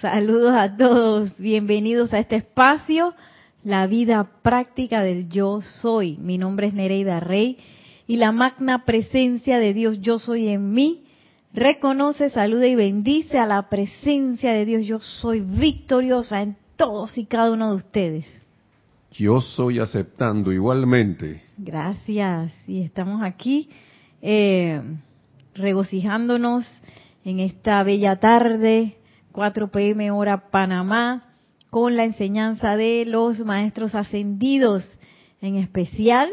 Saludos a todos, bienvenidos a este espacio, la vida práctica del yo soy. Mi nombre es Nereida Rey y la magna presencia de Dios yo soy en mí reconoce, saluda y bendice a la presencia de Dios yo soy victoriosa en todos y cada uno de ustedes. Yo soy aceptando igualmente. Gracias. Y estamos aquí eh, regocijándonos en esta bella tarde, 4 pm hora Panamá, con la enseñanza de los maestros ascendidos, en especial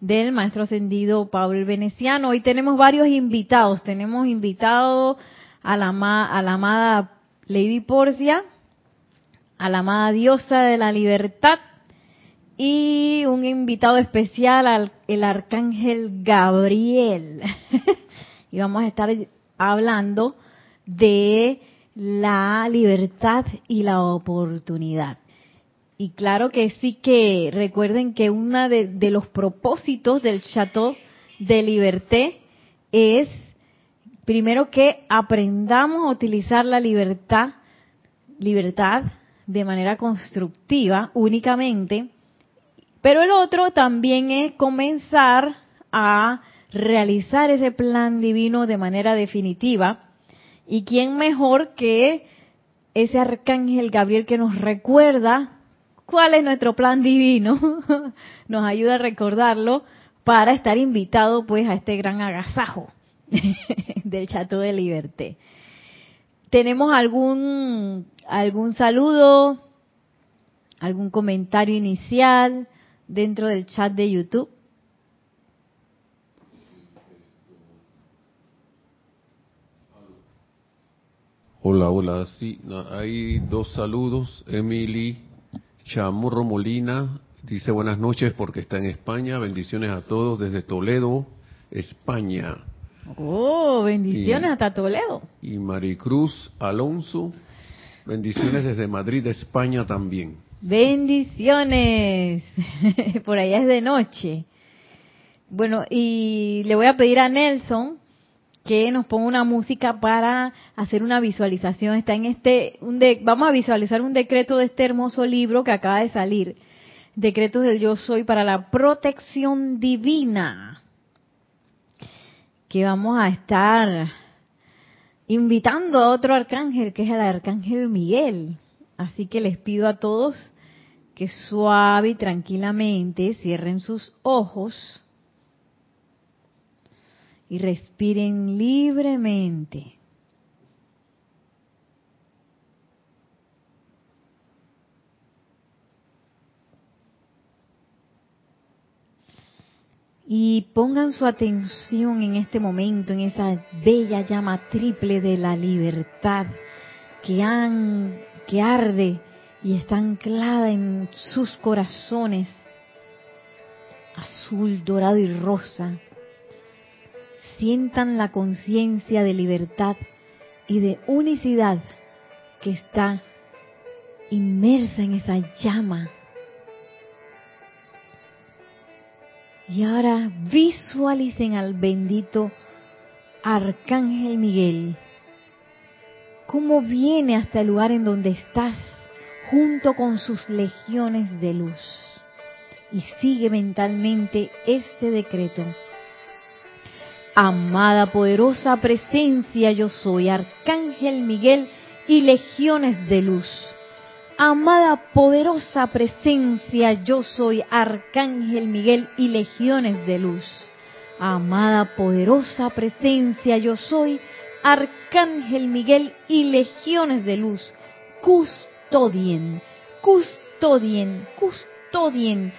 del maestro ascendido Pablo Veneciano. Hoy tenemos varios invitados. Tenemos invitado a la, a la amada Lady Porcia, a la amada diosa de la libertad y un invitado especial al el arcángel Gabriel. y vamos a estar hablando de la libertad y la oportunidad. Y claro que sí que recuerden que uno de, de, los propósitos del Chateau de Liberté es primero que aprendamos a utilizar la libertad, libertad de manera constructiva únicamente, pero el otro también es comenzar a realizar ese plan divino de manera definitiva. ¿Y quién mejor que ese arcángel Gabriel que nos recuerda cuál es nuestro plan divino? nos ayuda a recordarlo para estar invitado pues a este gran agasajo del Chateau de Liberté. ¿Tenemos algún algún saludo, algún comentario inicial dentro del chat de YouTube? Hola, hola, sí, hay dos saludos. Emily Chamorro Molina dice buenas noches porque está en España. Bendiciones a todos desde Toledo, España. Oh, bendiciones hasta Toledo. Y Maricruz Alonso, bendiciones desde Madrid, España también. Bendiciones. Por allá es de noche. Bueno, y le voy a pedir a Nelson que nos ponga una música para hacer una visualización. Está en este, un de, vamos a visualizar un decreto de este hermoso libro que acaba de salir. Decretos del Yo Soy para la protección divina. Que vamos a estar invitando a otro arcángel, que es el arcángel Miguel. Así que les pido a todos que suave y tranquilamente cierren sus ojos y respiren libremente. Y pongan su atención en este momento, en esa bella llama triple de la libertad que, han, que arde y está anclada en sus corazones, azul, dorado y rosa sientan la conciencia de libertad y de unicidad que está inmersa en esa llama. Y ahora visualicen al bendito Arcángel Miguel, cómo viene hasta el lugar en donde estás junto con sus legiones de luz. Y sigue mentalmente este decreto Amada poderosa presencia yo soy, Arcángel Miguel y legiones de luz. Amada poderosa presencia yo soy, Arcángel Miguel y legiones de luz. Amada poderosa presencia yo soy, Arcángel Miguel y legiones de luz. Custodien, custodien, custodien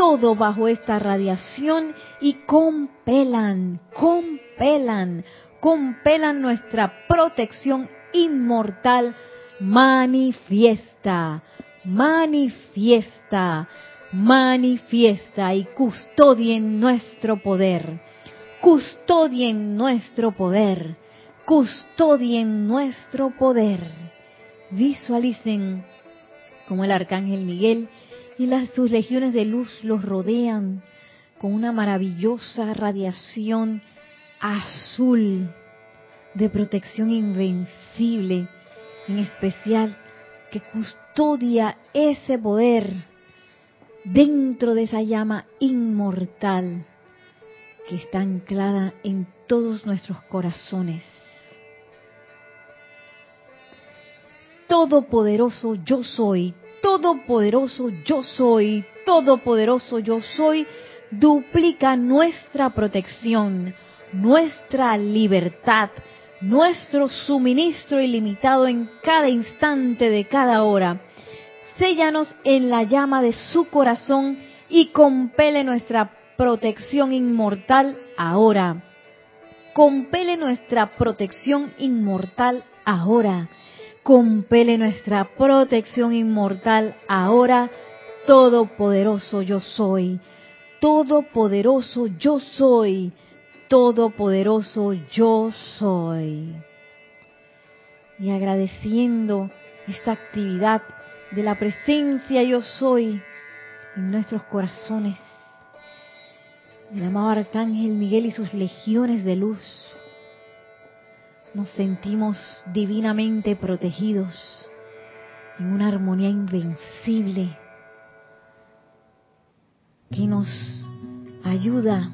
todo bajo esta radiación y compelan, compelan, compelan nuestra protección inmortal manifiesta, manifiesta, manifiesta y custodien nuestro poder, custodien nuestro poder, custodien nuestro poder. Visualicen como el arcángel Miguel y las, sus legiones de luz los rodean con una maravillosa radiación azul de protección invencible en especial que custodia ese poder dentro de esa llama inmortal que está anclada en todos nuestros corazones. Todopoderoso yo soy, todopoderoso yo soy, todopoderoso yo soy, duplica nuestra protección, nuestra libertad, nuestro suministro ilimitado en cada instante de cada hora. Séllanos en la llama de su corazón y compele nuestra protección inmortal ahora. Compele nuestra protección inmortal ahora. Compele nuestra protección inmortal ahora. Todopoderoso yo soy. Todopoderoso yo soy Todopoderoso yo soy. Y agradeciendo esta actividad de la presencia yo soy en nuestros corazones, del amado Arcángel Miguel y sus legiones de luz, nos sentimos divinamente protegidos en una armonía invencible que nos ayuda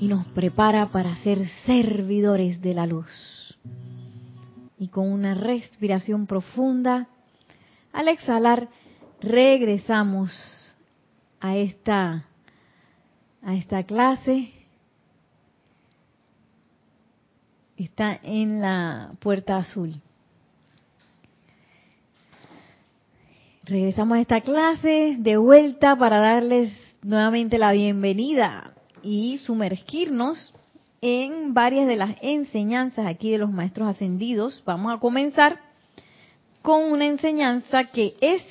y nos prepara para ser servidores de la luz. Y con una respiración profunda, al exhalar, regresamos a esta, a esta clase. Está en la puerta azul. Regresamos a esta clase de vuelta para darles nuevamente la bienvenida y sumergirnos en varias de las enseñanzas aquí de los maestros ascendidos. Vamos a comenzar con una enseñanza que es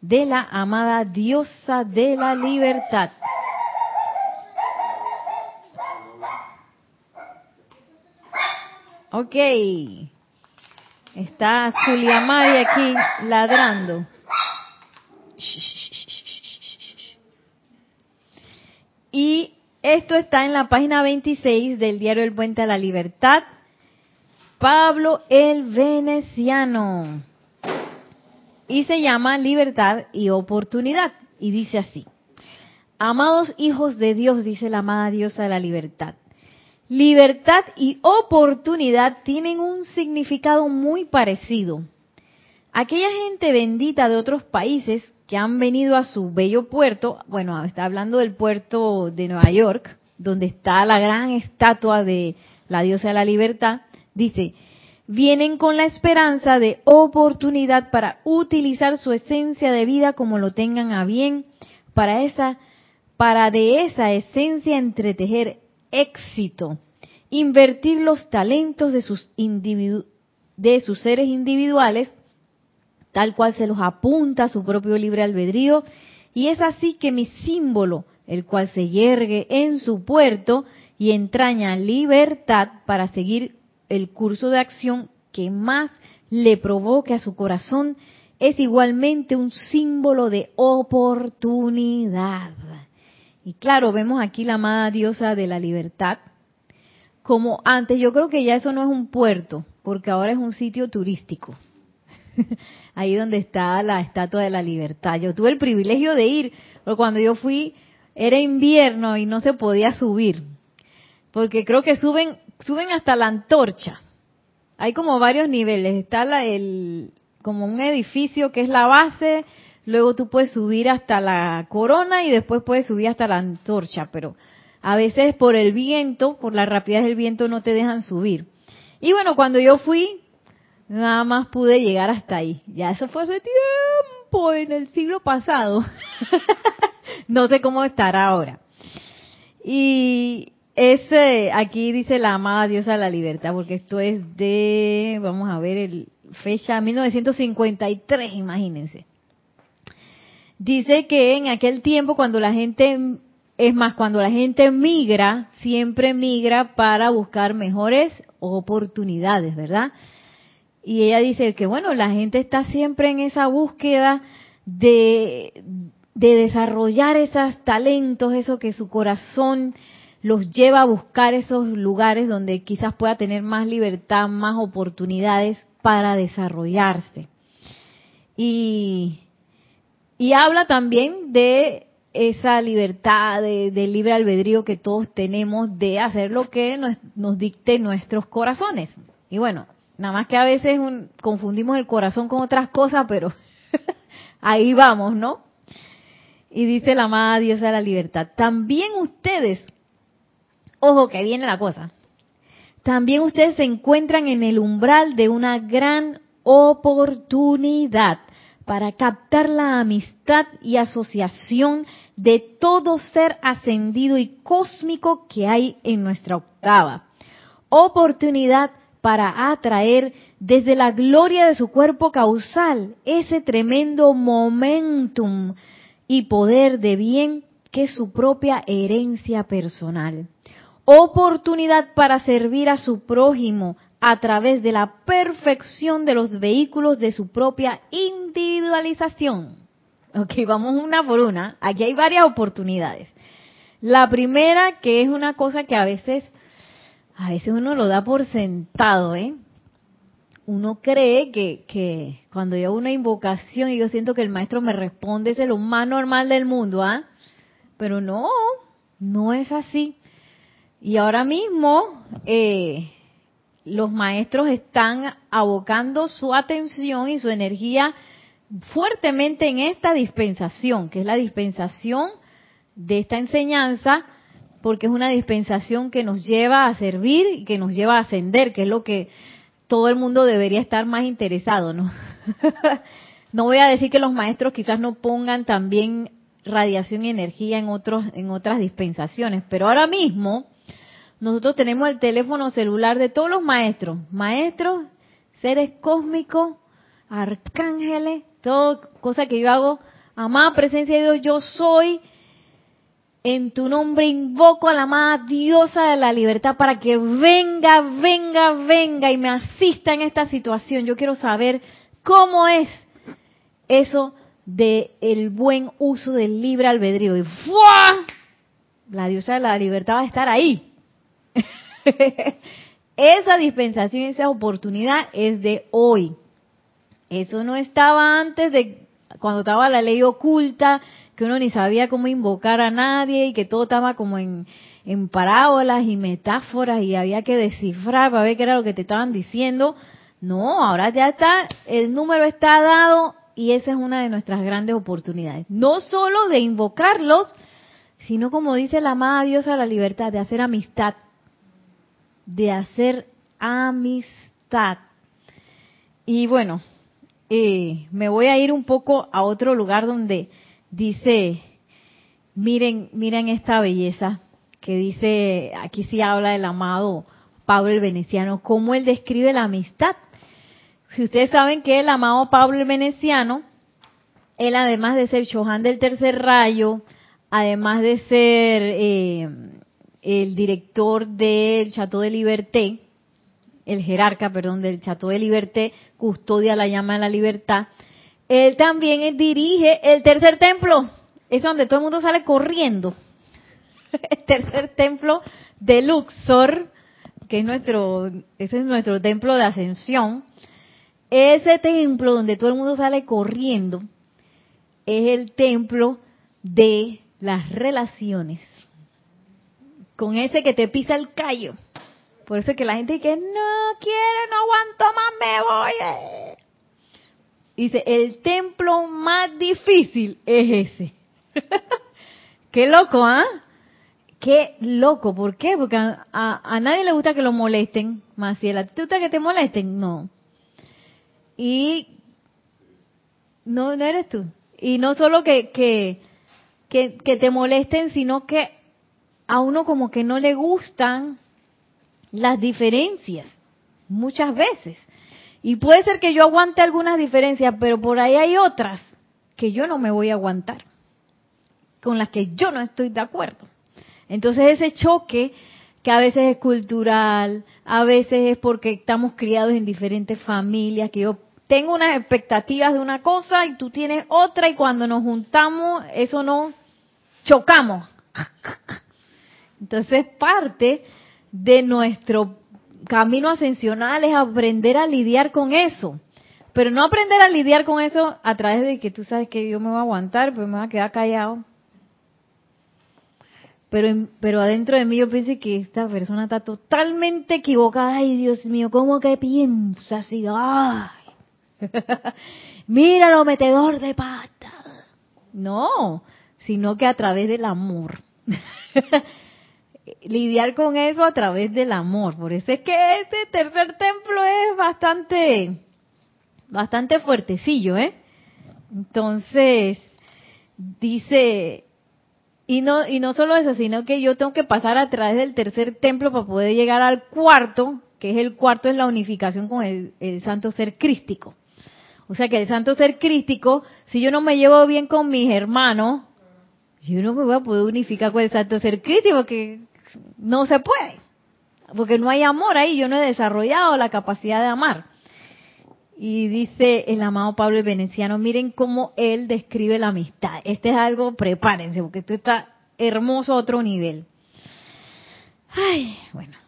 de la amada diosa de la libertad. Ok. Está Zuliamari aquí ladrando. Y esto está en la página 26 del diario El Puente a la Libertad. Pablo el Veneciano. Y se llama Libertad y Oportunidad. Y dice así. Amados hijos de Dios, dice la amada diosa de la libertad. Libertad y oportunidad tienen un significado muy parecido. Aquella gente bendita de otros países que han venido a su bello puerto, bueno, está hablando del puerto de Nueva York, donde está la gran estatua de la diosa de la libertad, dice, vienen con la esperanza de oportunidad para utilizar su esencia de vida como lo tengan a bien, para esa, para de esa esencia entretejer éxito, invertir los talentos de sus de sus seres individuales tal cual se los apunta a su propio libre albedrío, y es así que mi símbolo, el cual se yergue en su puerto y entraña libertad para seguir el curso de acción que más le provoque a su corazón, es igualmente un símbolo de oportunidad. Y claro, vemos aquí la amada diosa de la libertad. Como antes, yo creo que ya eso no es un puerto, porque ahora es un sitio turístico. ahí donde está la Estatua de la Libertad. Yo tuve el privilegio de ir, pero cuando yo fui era invierno y no se podía subir, porque creo que suben suben hasta la antorcha. Hay como varios niveles. Está la, el como un edificio que es la base, luego tú puedes subir hasta la corona y después puedes subir hasta la antorcha, pero a veces por el viento, por la rapidez del viento no te dejan subir. Y bueno, cuando yo fui, Nada más pude llegar hasta ahí. Ya eso fue hace tiempo, en el siglo pasado. no sé cómo estará ahora. Y ese, aquí dice la amada diosa de la libertad, porque esto es de, vamos a ver, el fecha 1953, imagínense. Dice que en aquel tiempo cuando la gente, es más, cuando la gente migra, siempre migra para buscar mejores oportunidades, ¿verdad? y ella dice que bueno, la gente está siempre en esa búsqueda de, de desarrollar esos talentos, eso que su corazón los lleva a buscar esos lugares donde quizás pueda tener más libertad, más oportunidades para desarrollarse. Y, y habla también de esa libertad de, libre albedrío que todos tenemos de hacer lo que nos, dicte nuestros corazones. Y bueno, nada más que a veces confundimos el corazón con otras cosas, pero ahí vamos, ¿no? Y dice la amada diosa de la libertad, también ustedes, ojo que viene la cosa, también ustedes se encuentran en el umbral de una gran oportunidad para captar la amistad y asociación de todo ser ascendido y cósmico que hay en nuestra octava. Oportunidad para atraer desde la gloria de su cuerpo causal ese tremendo momentum y poder de bien que es su propia herencia personal. Oportunidad para servir a su prójimo a través de la perfección de los vehículos de su propia individualización. Ok, vamos una por una. Aquí hay varias oportunidades. La primera, que es una cosa que a veces, a veces uno lo da por sentado, ¿eh? uno cree que, que cuando yo hago una invocación y yo siento que el maestro me responde, es lo más normal del mundo, ¿ah? Pero no, no es así. Y ahora mismo eh, los maestros están abocando su atención y su energía fuertemente en esta dispensación, que es la dispensación de esta enseñanza, porque es una dispensación que nos lleva a servir y que nos lleva a ascender, que es lo que todo el mundo debería estar más interesado, ¿no? no voy a decir que los maestros quizás no pongan también radiación y energía en otros en otras dispensaciones, pero ahora mismo nosotros tenemos el teléfono celular de todos los maestros, maestros, seres cósmicos, arcángeles, todo cosa que yo hago, amada presencia de Dios, yo soy en tu nombre invoco a la amada diosa de la libertad para que venga, venga, venga y me asista en esta situación. Yo quiero saber cómo es eso de el buen uso del libre albedrío. Y ¡fua! La diosa de la libertad va a estar ahí. esa dispensación, esa oportunidad es de hoy. Eso no estaba antes de cuando estaba la ley oculta, que uno ni sabía cómo invocar a nadie y que todo estaba como en, parábolas y metáforas y había que descifrar para ver qué era lo que te estaban diciendo. No, ahora ya está, el número está dado y esa es una de nuestras grandes oportunidades. No solo de invocarlos, sino como dice la amada diosa la libertad, de hacer amistad. De hacer amistad. Y bueno, eh, me voy a ir un poco a otro lugar donde dice, miren, miren esta belleza que dice, aquí sí habla del amado Pablo el Veneciano, cómo él describe la amistad. Si ustedes saben que el amado Pablo el Veneciano, él además de ser Chohan del tercer rayo, además de ser eh, el director del Chateau de Liberté, el jerarca, perdón, del Chateau de Liberté, custodia la llama de la libertad, él también dirige el tercer templo. Es donde todo el mundo sale corriendo. El tercer templo de Luxor, que es nuestro, ese es nuestro templo de ascensión. Ese templo donde todo el mundo sale corriendo es el templo de las relaciones. Con ese que te pisa el callo. Por eso que la gente dice, no quiere, no aguanto más, me voy. Dice, el templo más difícil es ese. Qué loco, ¿ah? Qué loco. ¿Por qué? Porque a, nadie le gusta que lo molesten. Si a ti te gusta que te molesten, no. Y no, no eres tú. Y no solo que, que, que te molesten, sino que a uno como que no le gustan las diferencias. Muchas veces. Y puede ser que yo aguante algunas diferencias, pero por ahí hay otras que yo no me voy a aguantar, con las que yo no estoy de acuerdo. Entonces ese choque, que a veces es cultural, a veces es porque estamos criados en diferentes familias, que yo tengo unas expectativas de una cosa y tú tienes otra y cuando nos juntamos eso no chocamos. Entonces parte de nuestro camino ascensional es aprender a lidiar con eso. Pero no aprender a lidiar con eso a través de que tú sabes que yo me voy a aguantar, pero me voy a quedar callado. Pero, pero adentro de mí yo pienso que esta persona está totalmente equivocada. Ay, Dios mío, ¿cómo que piensa así? Ay. Mira lo metedor de pata. No, sino que a través del amor. Lidiar con eso a través del amor. Por eso es que este tercer templo es bastante, bastante fuertecillo, ¿eh? Entonces, dice, y no, y no solo eso, sino que yo tengo que pasar a través del tercer templo para poder llegar al cuarto, que es el cuarto, es la unificación con el, santo ser crístico. O sea que el santo ser crístico, si yo no me llevo bien con mis hermanos, yo no me voy a poder unificar con el santo ser crístico, porque no se puede. Porque no hay amor ahí, yo no he desarrollado la capacidad de amar. Y dice el amado Pablo el Veneciano, miren cómo él describe la amistad. Este es algo, prepárense, porque esto está hermoso a otro nivel. Ay, bueno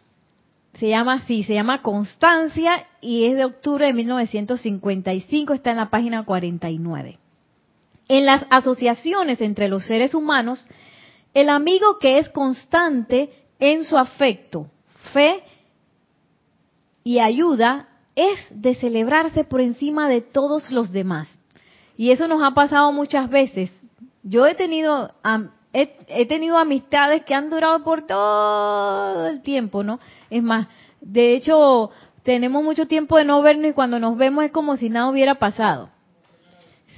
se llama así, se llama Constancia y es de octubre de 1955, está en la página 49. En las asociaciones entre los seres humanos, el amigo que es constante en su afecto, fe y ayuda es de celebrarse por encima de todos los demás. Y eso nos ha pasado muchas veces. Yo he tenido he, tenido amistades que han durado por todo el tiempo, ¿no? Es más, de hecho, tenemos mucho tiempo de no vernos y cuando nos vemos es como si nada hubiera pasado.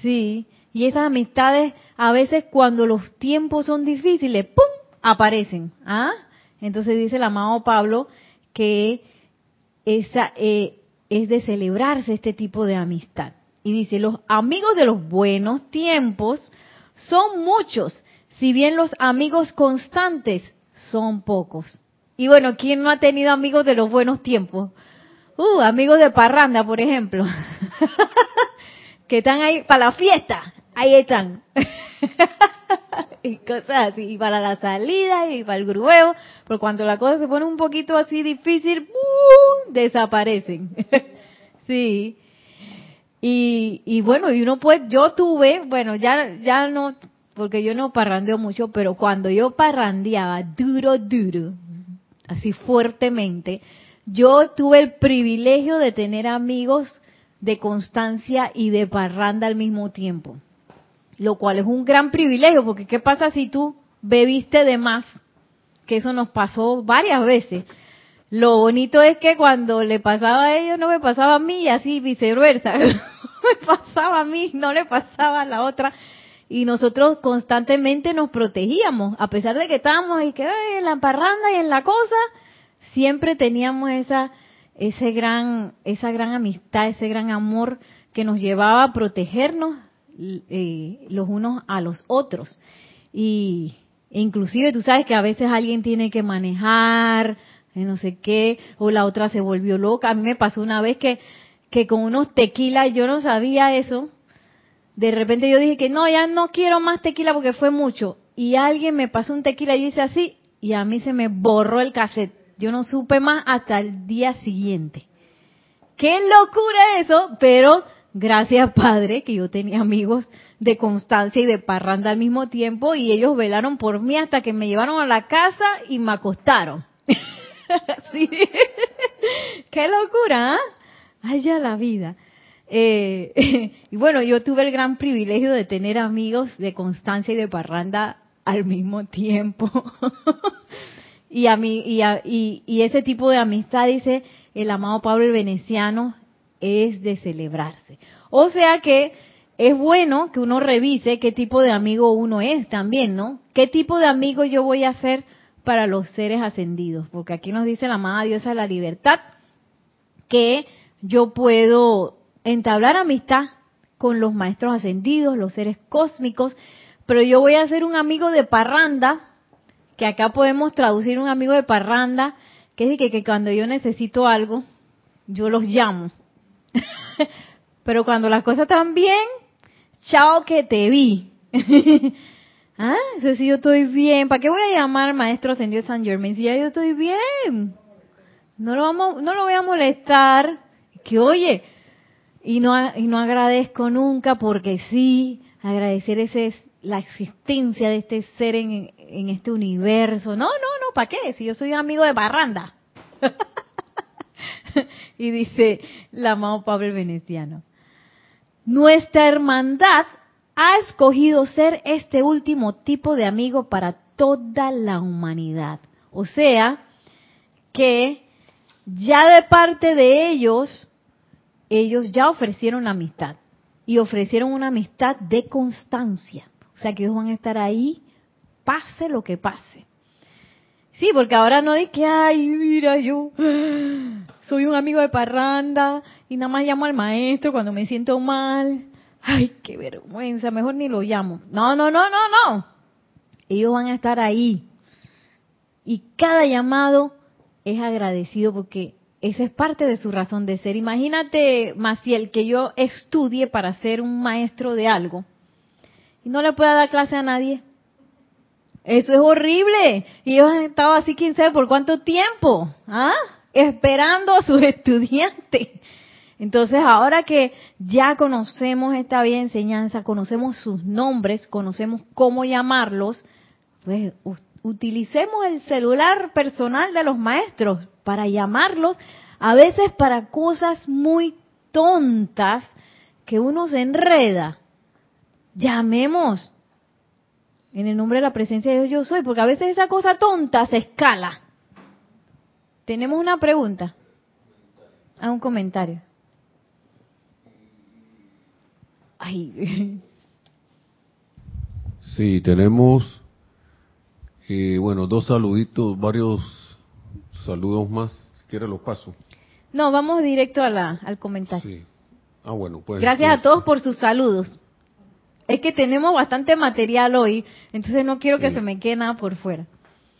Sí, y esas amistades a veces cuando los tiempos son difíciles, ¡pum!, aparecen. ¿Ah? Entonces dice el amado Pablo que esa eh, es de celebrarse este tipo de amistad. Y dice, los amigos de los buenos tiempos son muchos, si bien los amigos constantes son pocos. Y bueno, ¿quién no ha tenido amigos de los buenos tiempos? Uh, amigos de parranda, por ejemplo. que están ahí para la fiesta. Ahí están. y cosas así. Y para la salida y para el grueo. Pero cuando la cosa se pone un poquito así difícil, desaparecen. sí. Y, y bueno, y uno pues, yo tuve, bueno, ya, ya no porque yo no parrandeo mucho, pero cuando yo parrandeaba duro, duro, así fuertemente, yo tuve el privilegio de tener amigos de constancia y de parranda al mismo tiempo. Lo cual es un gran privilegio, porque ¿qué pasa si tú bebiste de más? Que eso nos pasó varias veces. Lo bonito es que cuando le pasaba a ellos no me pasaba a mí y así viceversa. me pasaba a mí, no le pasaba a la otra y nosotros constantemente nos protegíamos, a pesar de que estábamos ahí que en la parranda y en la cosa, siempre teníamos esa ese gran esa gran amistad, ese gran amor que nos llevaba a protegernos eh, los unos a los otros. Y inclusive tú sabes que a veces alguien tiene que manejar, eh, no sé qué, o la otra se volvió loca. A mí me pasó una vez que que con unos tequilas yo no sabía eso de repente yo dije que no, ya no quiero más tequila porque fue mucho. Y alguien me pasó un tequila y dice así, y a mí se me borró el cassette. Yo no supe más hasta el día siguiente. Qué locura eso, pero gracias Padre que yo tenía amigos de constancia y de parranda al mismo tiempo y ellos velaron por mí hasta que me llevaron a la casa y me acostaron. sí. Qué locura, ¿eh? Ya la vida. Eh, y bueno, yo tuve el gran privilegio de tener amigos de constancia y de parranda al mismo tiempo. y a mí y, y, ese tipo de amistad dice el amado Pablo el Veneciano es de celebrarse. O sea que es bueno que uno revise qué tipo de amigo uno es también, ¿no? ¿Qué tipo de amigo yo voy a ser para los seres ascendidos? Porque aquí nos dice la amada diosa la libertad que yo puedo entablar amistad con los maestros ascendidos, los seres cósmicos, pero yo voy a ser un amigo de parranda, que acá podemos traducir un amigo de parranda, que es que, que cuando yo necesito algo, yo los llamo. pero cuando las cosas están bien, chao que te vi. ah, eso sí yo estoy bien. ¿Para qué voy a llamar maestro ascendido San Germain si ya yo estoy bien? No lo vamos, no lo voy a molestar. Que oye, y no, y no agradezco nunca porque sí, agradecer ese es la existencia de este ser en, en este universo. No, no, no, ¿para qué? Si yo soy amigo de Barranda. y dice la amado Pablo Veneciano. Nuestra hermandad ha escogido ser este último tipo de amigo para toda la humanidad. O sea, que ya de parte de ellos, ellos ya ofrecieron amistad. Y ofrecieron una amistad de constancia. O sea, que ellos van a estar ahí, pase lo que pase. Sí, porque ahora no es que, ay, mira, yo soy un amigo de parranda y nada más llamo al maestro cuando me siento mal. Ay, qué vergüenza, mejor ni lo llamo. No, no, no, no, no. Ellos van a estar ahí. Y cada llamado es agradecido porque esa es parte de su razón de ser. Imagínate, Maciel, que yo estudie para ser un maestro de algo y no le pueda dar clase a nadie. Eso es horrible. Y ellos han estado así quién sabe por cuánto tiempo, ¿ah? Esperando a sus estudiantes. Entonces, ahora que ya conocemos esta bella enseñanza, conocemos sus nombres, conocemos cómo llamarlos, pues utilicemos el celular personal de los maestros para llamarlos, a veces para cosas muy tontas que uno se enreda. Llamemos en el nombre de la presencia de Dios yo soy, porque a veces esa cosa tonta se escala. Tenemos una pregunta. A ah, un comentario. Ay. Sí, tenemos, eh, bueno, dos saluditos, varios saludos más. Si quiere los paso. No, vamos directo a la, al comentario. Sí. Ah, bueno, pues. Gracias a todos por sus saludos. Es que tenemos bastante material hoy, entonces no quiero que se me quede nada por fuera.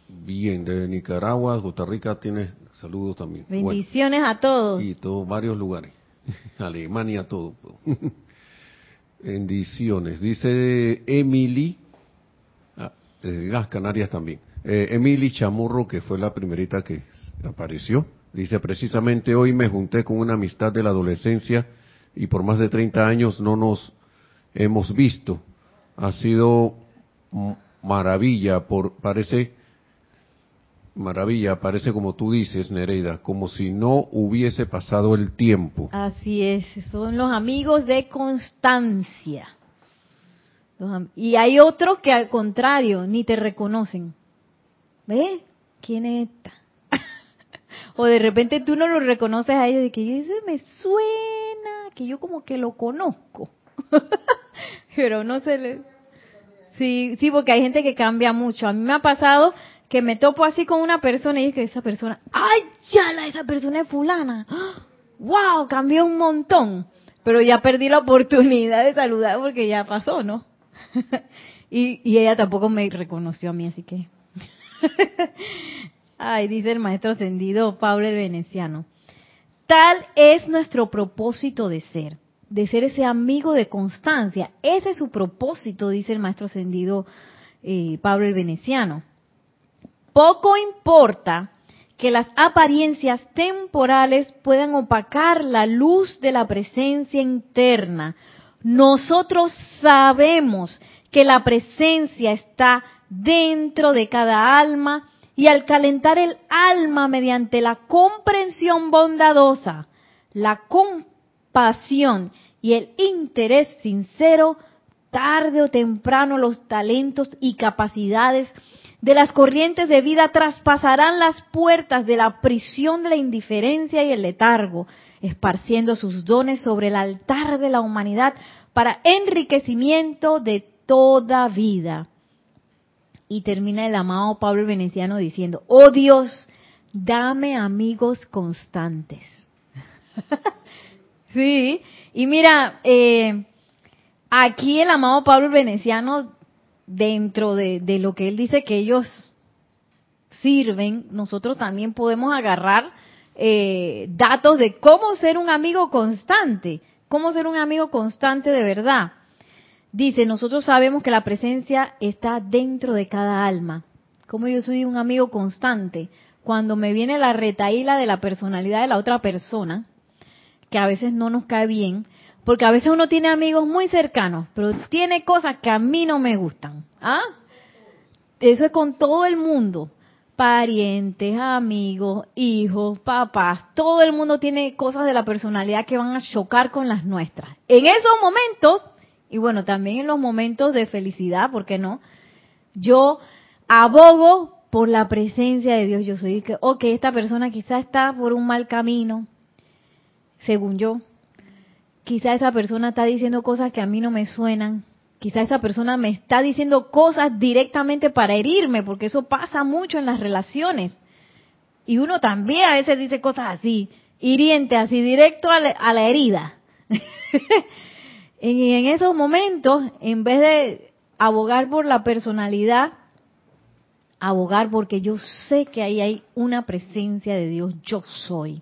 Bien, de Nicaragua, Costa Rica tiene saludos también. Bendiciones a todos. Y todos, varios lugares. Alemania, todo. Bendiciones. Dice Emily, ah, desde las Canarias también. Eh, Emily Chamorro, que fue la primerita que apareció, dice precisamente hoy me junté con una amistad de la adolescencia y por más de 30 años no nos hemos visto. Ha sido maravilla, por, parece maravilla, parece como tú dices, Nereida, como si no hubiese pasado el tiempo. Así es, son los amigos de constancia. y hay otros que al contrario, ni te reconocen. ¿Ves? ¿Quién es esta? o de repente tú no lo reconoces a ellos de que ese me suena, que yo como que lo conozco. Pero no se le... Sí, sí, porque hay gente que cambia mucho. A mí me ha pasado que me topo así con una persona y es que esa persona, ¡ay, ya la esa persona es fulana! ¡Wow! Cambió un montón. Pero ya perdí la oportunidad de saludar porque ya pasó, ¿no? y, y ella tampoco me reconoció a mí, así que... Ay, dice el maestro ascendido Pablo el Veneciano. Tal es nuestro propósito de ser de ser ese amigo de constancia. Ese es su propósito, dice el maestro ascendido eh, Pablo el Veneciano. Poco importa que las apariencias temporales puedan opacar la luz de la presencia interna. Nosotros sabemos que la presencia está dentro de cada alma y al calentar el alma mediante la comprensión bondadosa, la compasión y el interés sincero, tarde o temprano los talentos y capacidades de las corrientes de vida traspasarán las puertas de la prisión de la indiferencia y el letargo, esparciendo sus dones sobre el altar de la humanidad para enriquecimiento de toda vida. Y termina el amado Pablo Veneciano diciendo, oh Dios, dame amigos constantes. sí, y mira, eh, aquí el amado Pablo Veneciano, dentro de, lo que él dice que ellos sirven, nosotros también podemos agarrar eh, datos de cómo ser un amigo constante, cómo ser un amigo constante de verdad. Dice, nosotros sabemos que la presencia está dentro de cada alma. Como yo soy un amigo constante, cuando me viene la retaíla de la personalidad de la otra persona, que a veces no nos cae bien, porque a veces uno tiene amigos muy cercanos, pero tiene cosas que a mí no me gustan. ¿Ah? Eso es con todo el mundo. Parientes, amigos, hijos, papás, todo el mundo tiene cosas de la personalidad que van a chocar con las nuestras. En esos momentos, y bueno, también en los momentos de felicidad, ¿por qué no? Yo abogo por la presencia de Dios. Yo soy que, ok, esta persona quizá está por un mal camino, según yo. Quizá esa persona está diciendo cosas que a mí no me suenan. Quizá esa persona me está diciendo cosas directamente para herirme, porque eso pasa mucho en las relaciones. Y uno también a veces dice cosas así, hiriente, así directo a la, herida. y en esos momentos, en vez de abogar por la personalidad, abogar porque yo sé que ahí hay una presencia de Dios, yo soy.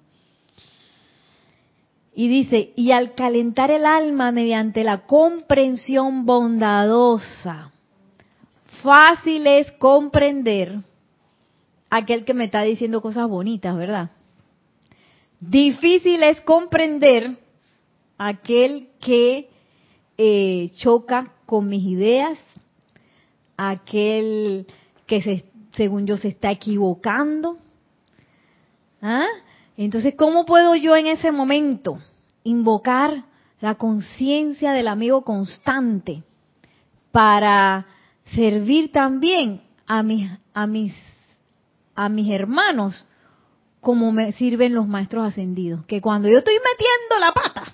Y dice, y al calentar el alma mediante la comprensión bondadosa, fácil es comprender aquel que me está diciendo cosas bonitas, ¿verdad? Difícil es comprender aquel que eh, choca con mis ideas, aquel que se, según yo se está equivocando. ¿Ah? Entonces, ¿cómo puedo yo en ese momento invocar la conciencia del amigo constante para servir también a mis, a mis, a mis hermanos como me sirven los maestros ascendidos? Que cuando yo estoy metiendo la pata,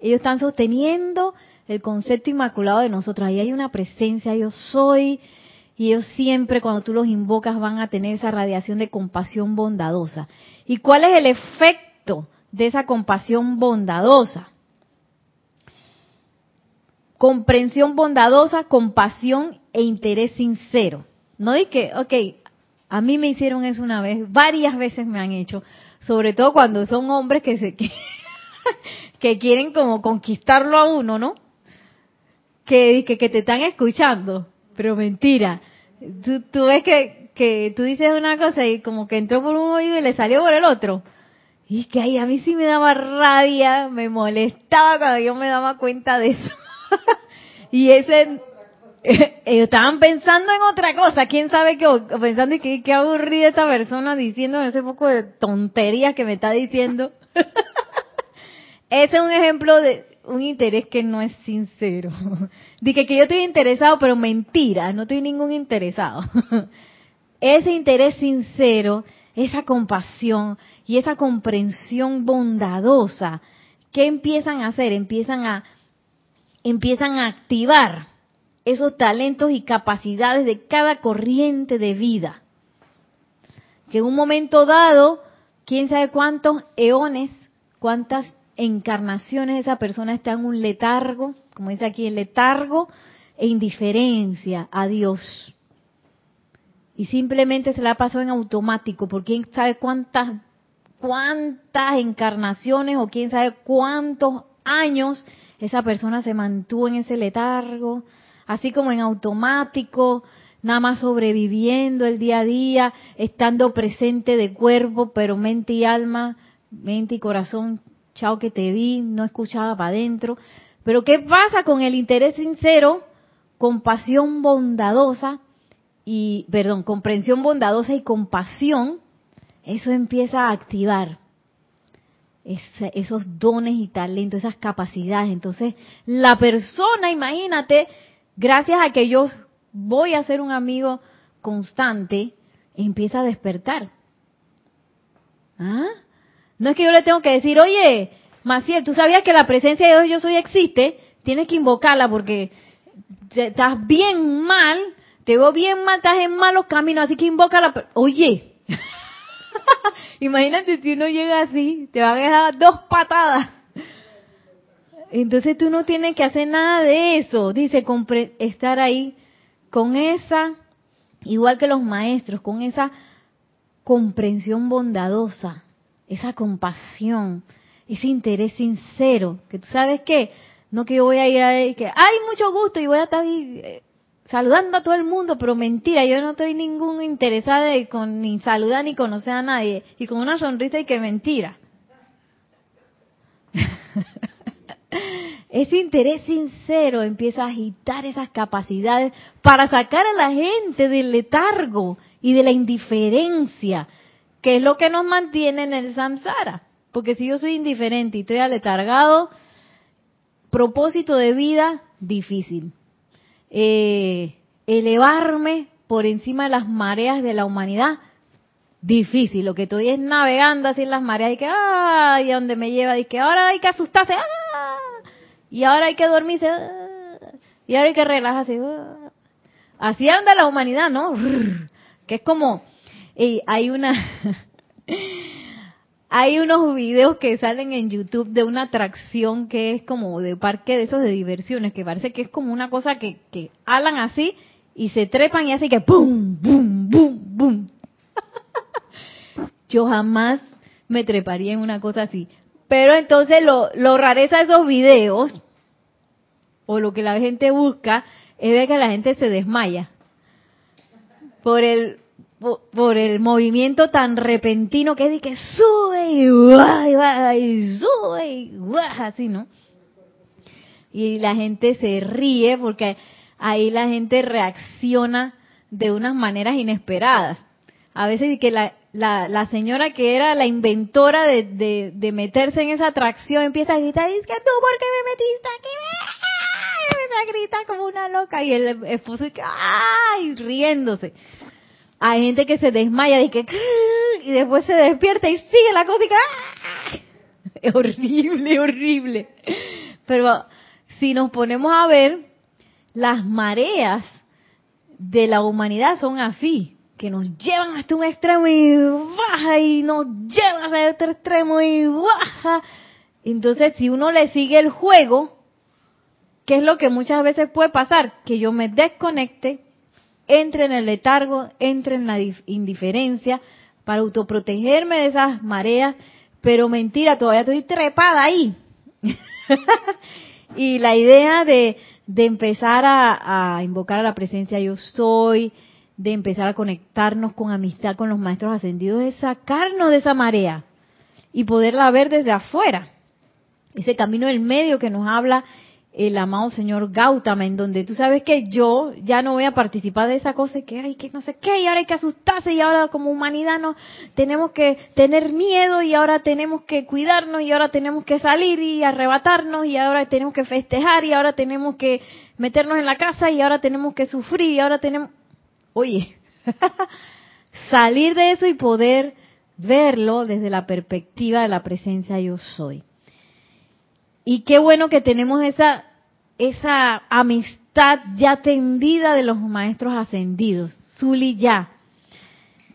ellos están sosteniendo el concepto inmaculado de nosotros. Ahí hay una presencia, yo soy, y ellos siempre cuando tú los invocas van a tener esa radiación de compasión bondadosa. ¿Y cuál es el efecto de esa compasión bondadosa? Comprensión bondadosa, compasión e interés sincero. No di que, ok, a mí me hicieron eso una vez, varias veces me han hecho, sobre todo cuando son hombres que se que, quieren como conquistarlo a uno, ¿no? Que, que, que te están escuchando pero mentira. Tú, ves que, que tú dices una cosa y como que entró por un oído y le salió por el otro. Y que ahí a mí sí me daba rabia, me molestaba cuando yo me daba cuenta de eso. y ese, ellos estaban pensando en otra cosa, quién sabe qué, pensando que qué aburrida esta persona diciendo ese poco de tonterías que me está diciendo. ese es un ejemplo de, un interés que no es sincero. Dije que yo estoy interesado, pero mentira, no estoy ningún interesado. Ese interés sincero, esa compasión y esa comprensión bondadosa, ¿qué empiezan a hacer? Empiezan a empiezan a activar esos talentos y capacidades de cada corriente de vida. Que en un momento dado, quién sabe cuántos eones, cuántas encarnaciones esa persona está en un letargo, como dice aquí, el letargo e indiferencia a Dios. Y simplemente se la ha pasado en automático, porque quién sabe cuántas, cuántas encarnaciones o quién sabe cuántos años esa persona se mantuvo en ese letargo, así como en automático, nada más sobreviviendo el día a día, estando presente de cuerpo, pero mente y alma, mente y corazón chao que te vi, no escuchaba para adentro. Pero ¿qué pasa con el interés sincero, compasión bondadosa y, perdón, comprensión bondadosa y compasión? Eso empieza a activar esos dones y talentos, esas capacidades. Entonces, la persona, imagínate, gracias a que yo voy a ser un amigo constante, empieza a despertar. ¿Ah? No es que yo le tengo que decir, oye, Maciel, ¿tú sabías que la presencia de Dios yo soy existe? Tienes que invocarla porque estás bien mal, te veo bien mal, estás en malos caminos, así que invócala. Oye, imagínate si uno llega así, te van a dejar dos patadas. Entonces tú no tienes que hacer nada de eso. Dice, estar ahí con esa, igual que los maestros, con esa comprensión bondadosa esa compasión, ese interés sincero, que tú sabes qué, no que yo voy a ir a que hay mucho gusto y voy a estar ahí, eh, saludando a todo el mundo, pero mentira, yo no estoy ningún interesada con ni saludar ni conocer a nadie. Y con una sonrisa y que mentira. Ese interés sincero empieza a agitar esas capacidades para sacar a la gente del letargo y de la indiferencia, que es lo que nos mantiene en el samsara. Porque si yo soy indiferente y estoy aletargado, propósito de vida, difícil. Eh, elevarme por encima de las mareas de la humanidad, difícil. Lo que estoy es navegando así en las mareas y que, ay, a donde me lleva, y que ahora hay que asustarse, ¡ah! y ahora hay que dormirse, ¡ah! y ahora hay que relajarse. ¡ah! Así anda la humanidad, ¿no? Que es como, hay una, hay unos videos que salen en YouTube de una atracción que es como de parque de esos de diversiones, que parece que es como una cosa que, que alan así y se trepan y así que ¡pum! ¡pum! ¡pum! ¡pum! Yo jamás me treparía en una cosa así. Pero entonces lo, lo rareza de esos videos, o lo que la gente busca, es ver que la gente se desmaya. Por el, por, el movimiento tan repentino que es de que sube y baja y, sube y baja, así, ¿no? Y la gente se ríe porque ahí la gente reacciona de unas maneras inesperadas. A veces que la, la, la señora que era la inventora de, de, meterse en esa atracción empieza a gritar, es que tú, ¿por qué me metiste aquí? Y empieza a gritar como una loca y el esposo ¡ay! riéndose. Hay gente que se desmaya y que y después se despierta y sigue la cosa y que, es horrible, horrible. Pero si nos ponemos a ver, las mareas de la humanidad son así, que nos llevan hasta un extremo y baja y nos llevan hasta otro extremo y baja. Entonces, si uno le sigue el juego, ¿qué es lo que muchas veces puede pasar? Que yo me desconecte, entre en el letargo, entre en la indiferencia, para autoprotegerme de esas mareas, pero mentira, todavía estoy trepada ahí. y la idea de, empezar a, invocar a la presencia yo soy, de empezar a conectarnos con amistad con los maestros ascendidos, es sacarnos de esa marea y poderla ver desde afuera. Ese camino del medio que nos habla el amado señor Gautama, en donde tú sabes que yo ya no voy a participar de esa cosa que hay que no sé qué, y ahora hay que asustarse, y ahora como humanidad no tenemos que tener miedo, y ahora tenemos que cuidarnos, y ahora tenemos que salir y arrebatarnos, y ahora tenemos que festejar, y ahora tenemos que meternos en la casa, y ahora tenemos que sufrir, y ahora tenemos... Oye, salir de eso y poder verlo desde la perspectiva de la presencia yo soy. Y qué bueno que tenemos esa, esa amistad ya tendida de los maestros ascendidos. Zuli ya,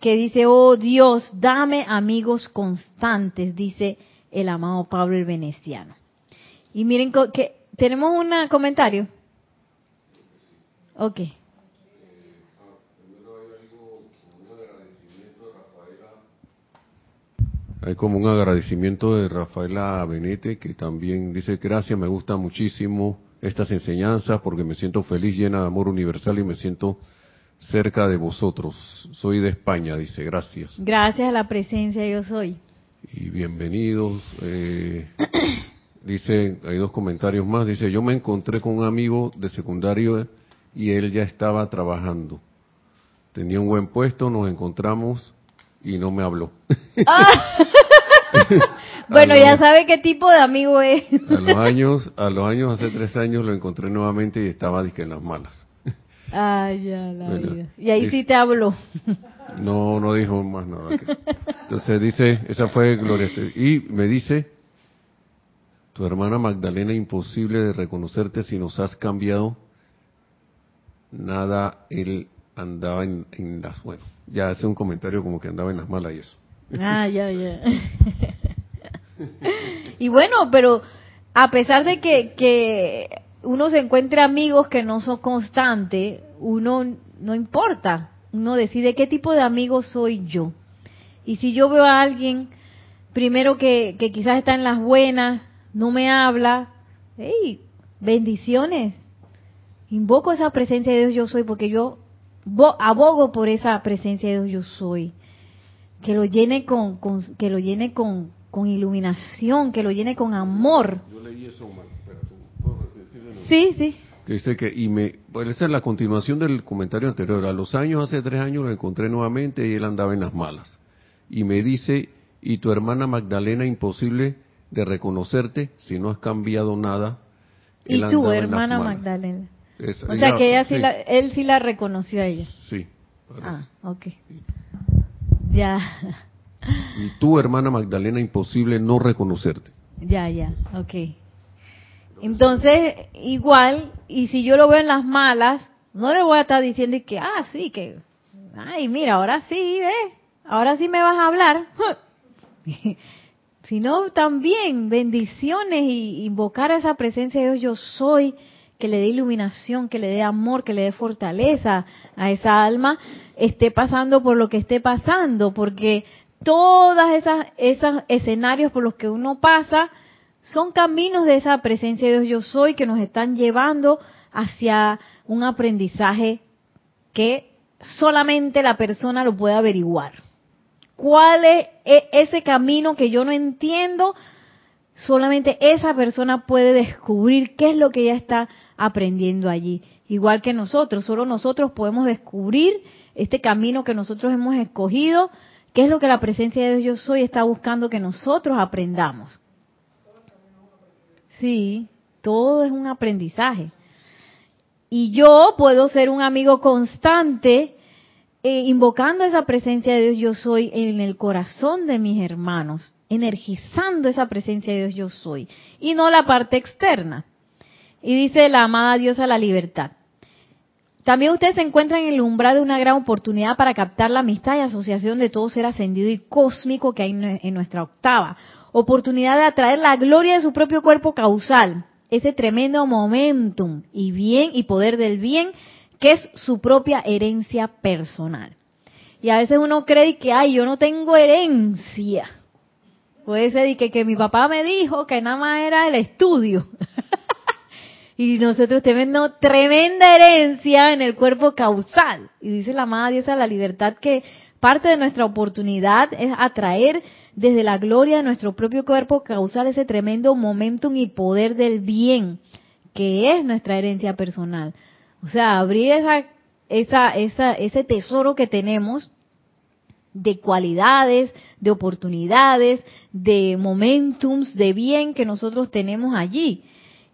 que dice, oh Dios, dame amigos constantes, dice el amado Pablo el Veneciano. Y miren que tenemos un comentario. Ok. Hay como un agradecimiento de Rafaela Benete que también dice gracias, me gusta muchísimo estas enseñanzas porque me siento feliz, llena de amor universal y me siento cerca de vosotros. Soy de España, dice, gracias. Gracias a la presencia yo soy. Y bienvenidos. Eh, dice, hay dos comentarios más, dice, yo me encontré con un amigo de secundario y él ya estaba trabajando. Tenía un buen puesto, nos encontramos y no me habló. Ah. bueno, ya sabe qué tipo de amigo es. a los años, a los años, hace tres años lo encontré nuevamente y estaba disque en las malas. Ay, ya, la vida. Y ahí sí te habló. No, no dijo más nada. Entonces dice, esa fue Gloria. Y me dice, tu hermana Magdalena, imposible de reconocerte si nos has cambiado. Nada, él andaba en, en las, bueno, ya hace un comentario como que andaba en las malas y eso. Ah, ya, ya. y bueno, pero a pesar de que, que uno se encuentre amigos que no son constantes, uno no importa, uno decide qué tipo de amigo soy yo. Y si yo veo a alguien, primero que, que quizás está en las buenas, no me habla, hey, bendiciones, Invoco esa presencia de Dios yo soy porque yo abogo por esa presencia de Dios yo soy. Que lo llene con, que lo llene con, con, iluminación, que lo llene con amor. Yo leí eso mal. Sí, sí. Que dice que, y me, bueno, esa es la continuación del comentario anterior. A los años, hace tres años, lo encontré nuevamente y él andaba en las malas. Y me dice, y tu hermana Magdalena, imposible de reconocerte si no has cambiado nada. Y tu hermana Magdalena. o sea que ella sí, La, él sí la reconoció a ella. Sí. Ah, ok. Ya. Y tu hermana Magdalena, imposible no reconocerte. Ya, ya, ok. Entonces, igual, y si yo lo veo en las malas, no le voy a estar diciendo que, ah, sí, que, ay, mira, ahora sí, ¿ves? Ahora sí me vas a hablar. Sino también bendiciones y invocar a esa presencia de Dios, yo soy, que le dé iluminación, que le dé amor, que le dé fortaleza a esa alma, esté pasando por lo que esté pasando, porque todas esas, esos escenarios por los que uno pasa, son caminos de esa presencia de Dios yo soy que nos están llevando hacia un aprendizaje que solamente la persona lo puede averiguar. ¿Cuál es e-, ese camino que yo no entiendo? Solamente esa persona puede descubrir qué es lo que ella está aprendiendo allí. Igual que nosotros, solo nosotros podemos descubrir este camino que nosotros hemos escogido, qué es lo que la presencia de Dios yo soy está buscando que nosotros aprendamos. Sí, todo es un aprendizaje. Y yo puedo ser un amigo constante eh, invocando esa presencia de Dios yo soy en el corazón de mis hermanos, energizando esa presencia de Dios yo soy, y no la parte externa. Y dice la amada diosa la libertad. También ustedes se encuentran en el umbral de una gran oportunidad para captar la amistad y asociación de todo ser ascendido y cósmico que hay en nuestra octava oportunidad de atraer la gloria de su propio cuerpo causal, ese tremendo momentum y bien y poder del bien que es su propia herencia personal. Y a veces uno cree que, ay, yo no tengo herencia. Puede ser que, que mi papá me dijo que nada más era el estudio. Y nosotros tenemos tremenda herencia en el cuerpo causal. Y dice la Madre Diosa la libertad que parte de nuestra oportunidad es atraer desde la gloria de nuestro propio cuerpo causar ese tremendo momentum y poder del bien, que es nuestra herencia personal. O sea, abrir esa, esa, esa, ese tesoro que tenemos de cualidades, de oportunidades, de momentums, de bien que nosotros tenemos allí.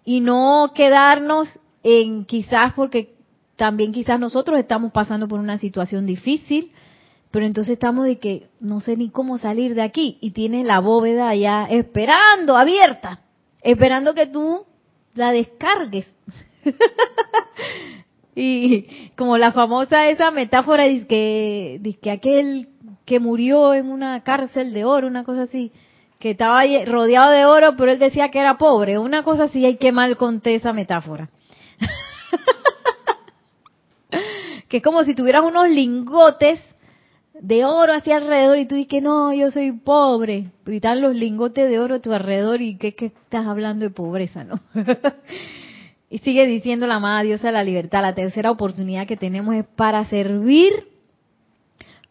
Y no quedarnos en quizás porque también quizás nosotros estamos pasando por una situación difícil, pero entonces estamos de que no sé ni cómo salir de aquí y tienes la bóveda allá esperando, abierta, esperando que tú la descargues. y como la famosa esa metáfora dice que, que aquel que murió en una cárcel de oro, una cosa así, que estaba rodeado de oro, pero él decía que era pobre, una cosa así, hay que mal conté esa metáfora. que es como si tuvieras unos lingotes de oro hacia alrededor y tú dices que no, yo soy pobre. Y están los lingotes de oro a tu alrededor y que, estás hablando de pobreza, ¿no? y sigue diciendo la amada diosa de la libertad, la tercera oportunidad que tenemos es para servir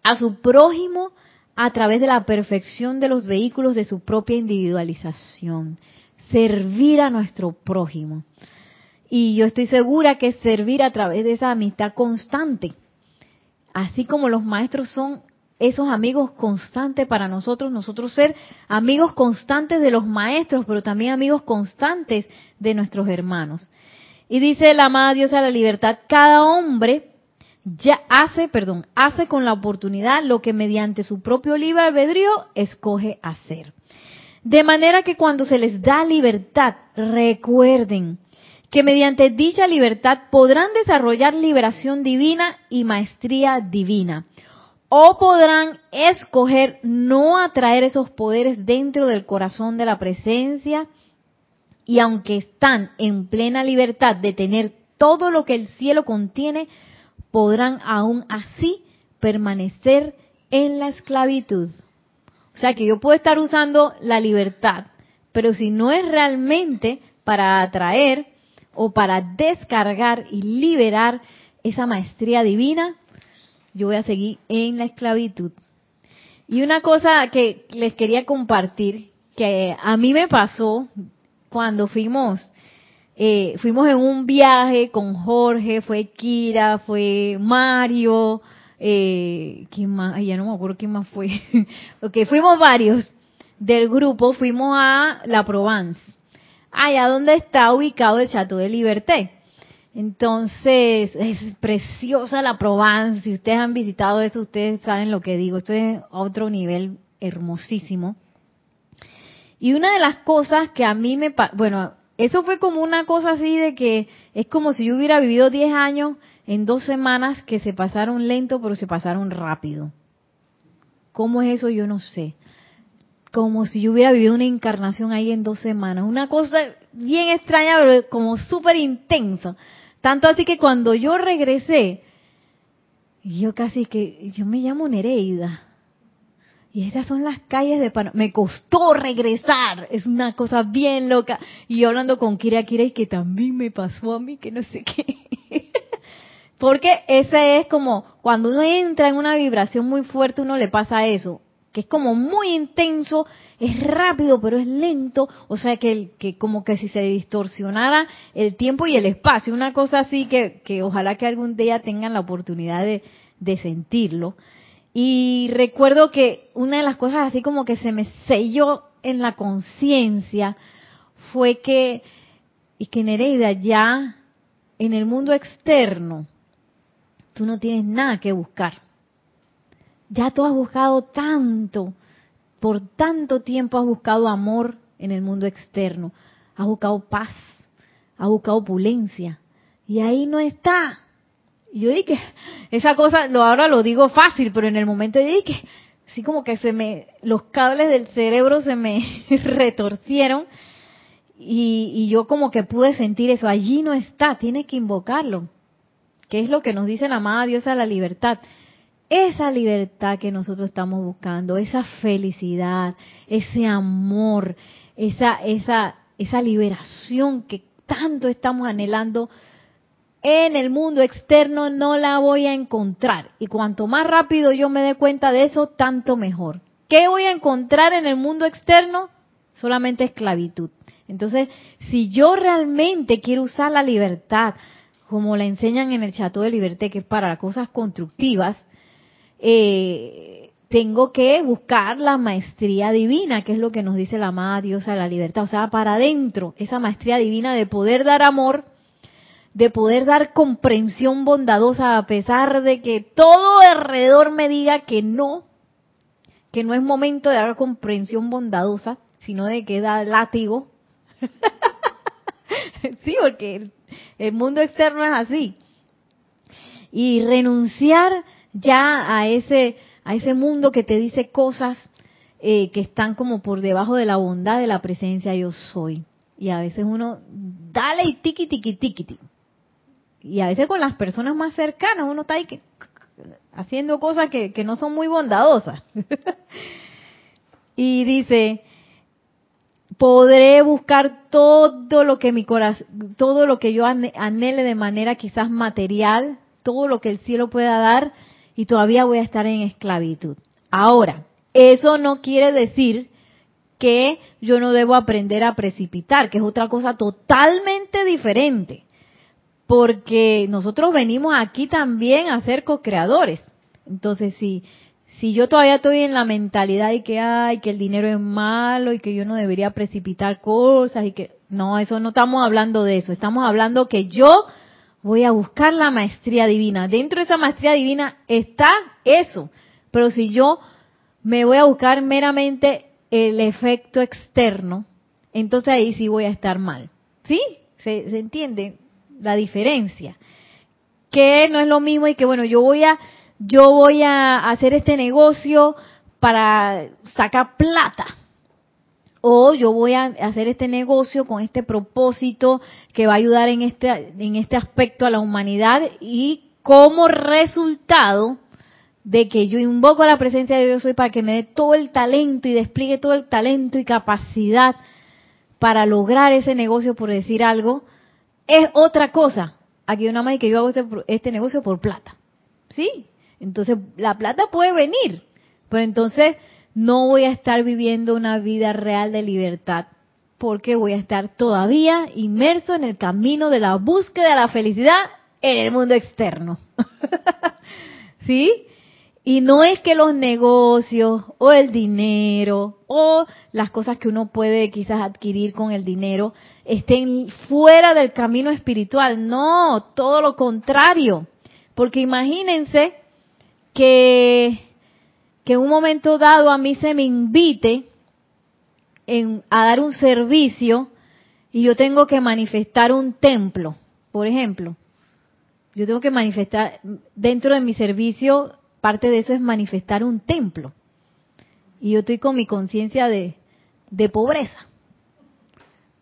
a su prójimo a través de la perfección de los vehículos de su propia individualización. Servir a nuestro prójimo. Y yo estoy segura que servir a través de esa amistad constante así como los maestros son esos amigos constantes para nosotros, nosotros ser amigos constantes de los maestros, pero también amigos constantes de nuestros hermanos. Y dice la amada diosa de la libertad, cada hombre ya hace, perdón, hace con la oportunidad lo que mediante su propio libre albedrío escoge hacer. De manera que cuando se les da libertad, recuerden que mediante dicha libertad podrán desarrollar liberación divina y maestría divina. O podrán escoger no atraer esos poderes dentro del corazón de la presencia y aunque están en plena libertad de tener todo lo que el cielo contiene, podrán aún así permanecer en la esclavitud. O sea que yo puedo estar usando la libertad, pero si no es realmente para atraer o para descargar y liberar esa maestría divina, yo voy a seguir en la esclavitud. Y una cosa que les quería compartir, que a mí me pasó cuando fuimos, eh, fuimos en un viaje con Jorge, fue Kira, fue Mario, eh, ¿quién más? ya no me acuerdo quién más fue. ok, fuimos varios del grupo, fuimos a La Provence, allá donde está ubicado el Chateau de Liberté. Entonces, es preciosa la Provence. Si ustedes han visitado eso, ustedes saben lo que digo. Esto es otro nivel hermosísimo. Y una de las cosas que a mí me... Bueno, eso fue como una cosa así de que es como si yo hubiera vivido 10 años en dos semanas que se pasaron lento, pero se pasaron rápido. ¿Cómo es eso? Yo no sé. Como si yo hubiera vivido una encarnación ahí en dos semanas. Una cosa bien extraña, pero como súper intensa. Tanto así que cuando yo regresé, yo casi que, yo me llamo Nereida. Y estas son las calles de Panamá. Me costó regresar. Es una cosa bien loca. Y yo hablando con Kira Kira y que también me pasó a mí, que no sé qué. Porque ese es como, cuando uno entra en una vibración muy fuerte, uno le pasa eso que es como muy intenso, es rápido pero es lento, o sea que, como que si se distorsionara el tiempo y el espacio, una cosa así que, que ojalá que algún día tengan la oportunidad de sentirlo. Y recuerdo que una de las cosas así como que se me selló en la conciencia fue que, y que Nereida ya en el mundo externo, tú no tienes nada que buscar. Ya tú has buscado tanto, por tanto tiempo has buscado amor en el mundo externo, has buscado paz, has buscado opulencia, y ahí no está. Y yo dije, esa cosa, lo, ahora lo digo fácil, pero en el momento dije, así como que se me, los cables del cerebro se me retorcieron, y, y yo como que pude sentir eso, allí no está, tienes que invocarlo, que es lo que nos dice la amada diosa la libertad. Esa libertad que nosotros estamos buscando, esa felicidad, ese amor, esa, esa, esa liberación que tanto estamos anhelando en el mundo externo no la voy a encontrar. Y cuanto más rápido yo me dé cuenta de eso, tanto mejor. ¿Qué voy a encontrar en el mundo externo? Solamente esclavitud. Entonces, si yo realmente quiero usar la libertad, como la enseñan en el Chateau de Liberté, que es para cosas constructivas, eh, tengo que buscar la maestría divina, que es lo que nos dice la amada diosa de la libertad, o sea, para adentro, esa maestría divina de poder dar amor, de poder dar comprensión bondadosa a pesar de que todo alrededor me diga que no, que no es momento de dar comprensión bondadosa, sino de que da látigo. sí, porque el, mundo externo es así. Y renunciar ya a ese, a ese mundo que te dice cosas eh, que están como por debajo de la bondad de la presencia yo soy. Y a veces uno, dale y tiki tiki tiki. Y a veces con las personas más cercanas uno está ahí que, haciendo cosas que, no son muy bondadosas. y dice, podré buscar todo lo que mi corazón, todo lo que yo anhele de manera quizás material, todo lo que el cielo pueda dar, y todavía voy a estar en esclavitud. Ahora, eso no quiere decir que yo no debo aprender a precipitar, que es otra cosa totalmente diferente. Porque nosotros venimos aquí también a ser co-creadores. Entonces, si, si yo todavía estoy en la mentalidad de que hay que el dinero es malo y que yo no debería precipitar cosas y que no, eso no estamos hablando de eso. Estamos hablando que yo voy a buscar la maestría divina. Dentro de esa maestría divina está eso. Pero si yo me voy a buscar meramente el efecto externo, entonces ahí sí voy a estar mal. ¿Sí? ¿Se, se entiende la diferencia? Que no es lo mismo y que bueno, yo voy a yo voy a hacer este negocio para sacar plata o yo voy a hacer este negocio con este propósito que va a ayudar en este, en este aspecto a la humanidad y como resultado de que yo invoco a la presencia de Dios hoy para que me dé todo el talento y despliegue todo el talento y capacidad para lograr ese negocio, por decir algo, es otra cosa. Aquí una más que yo hago este, este negocio por plata. ¿Sí? Entonces, la plata puede venir, pero entonces no voy a estar viviendo una vida real de libertad porque voy a estar todavía inmerso en el camino de la búsqueda de la felicidad en el mundo externo. ¿Sí? Y no es que los negocios o el dinero o las cosas que uno puede quizás adquirir con el dinero estén fuera del camino espiritual. No, todo lo contrario. Porque imagínense que, en un momento dado a mí se me invite en, a dar un servicio y yo tengo que manifestar un templo, por ejemplo. Yo tengo que manifestar, dentro de mi servicio, parte de eso es manifestar un templo. Y yo estoy con mi conciencia de, de pobreza.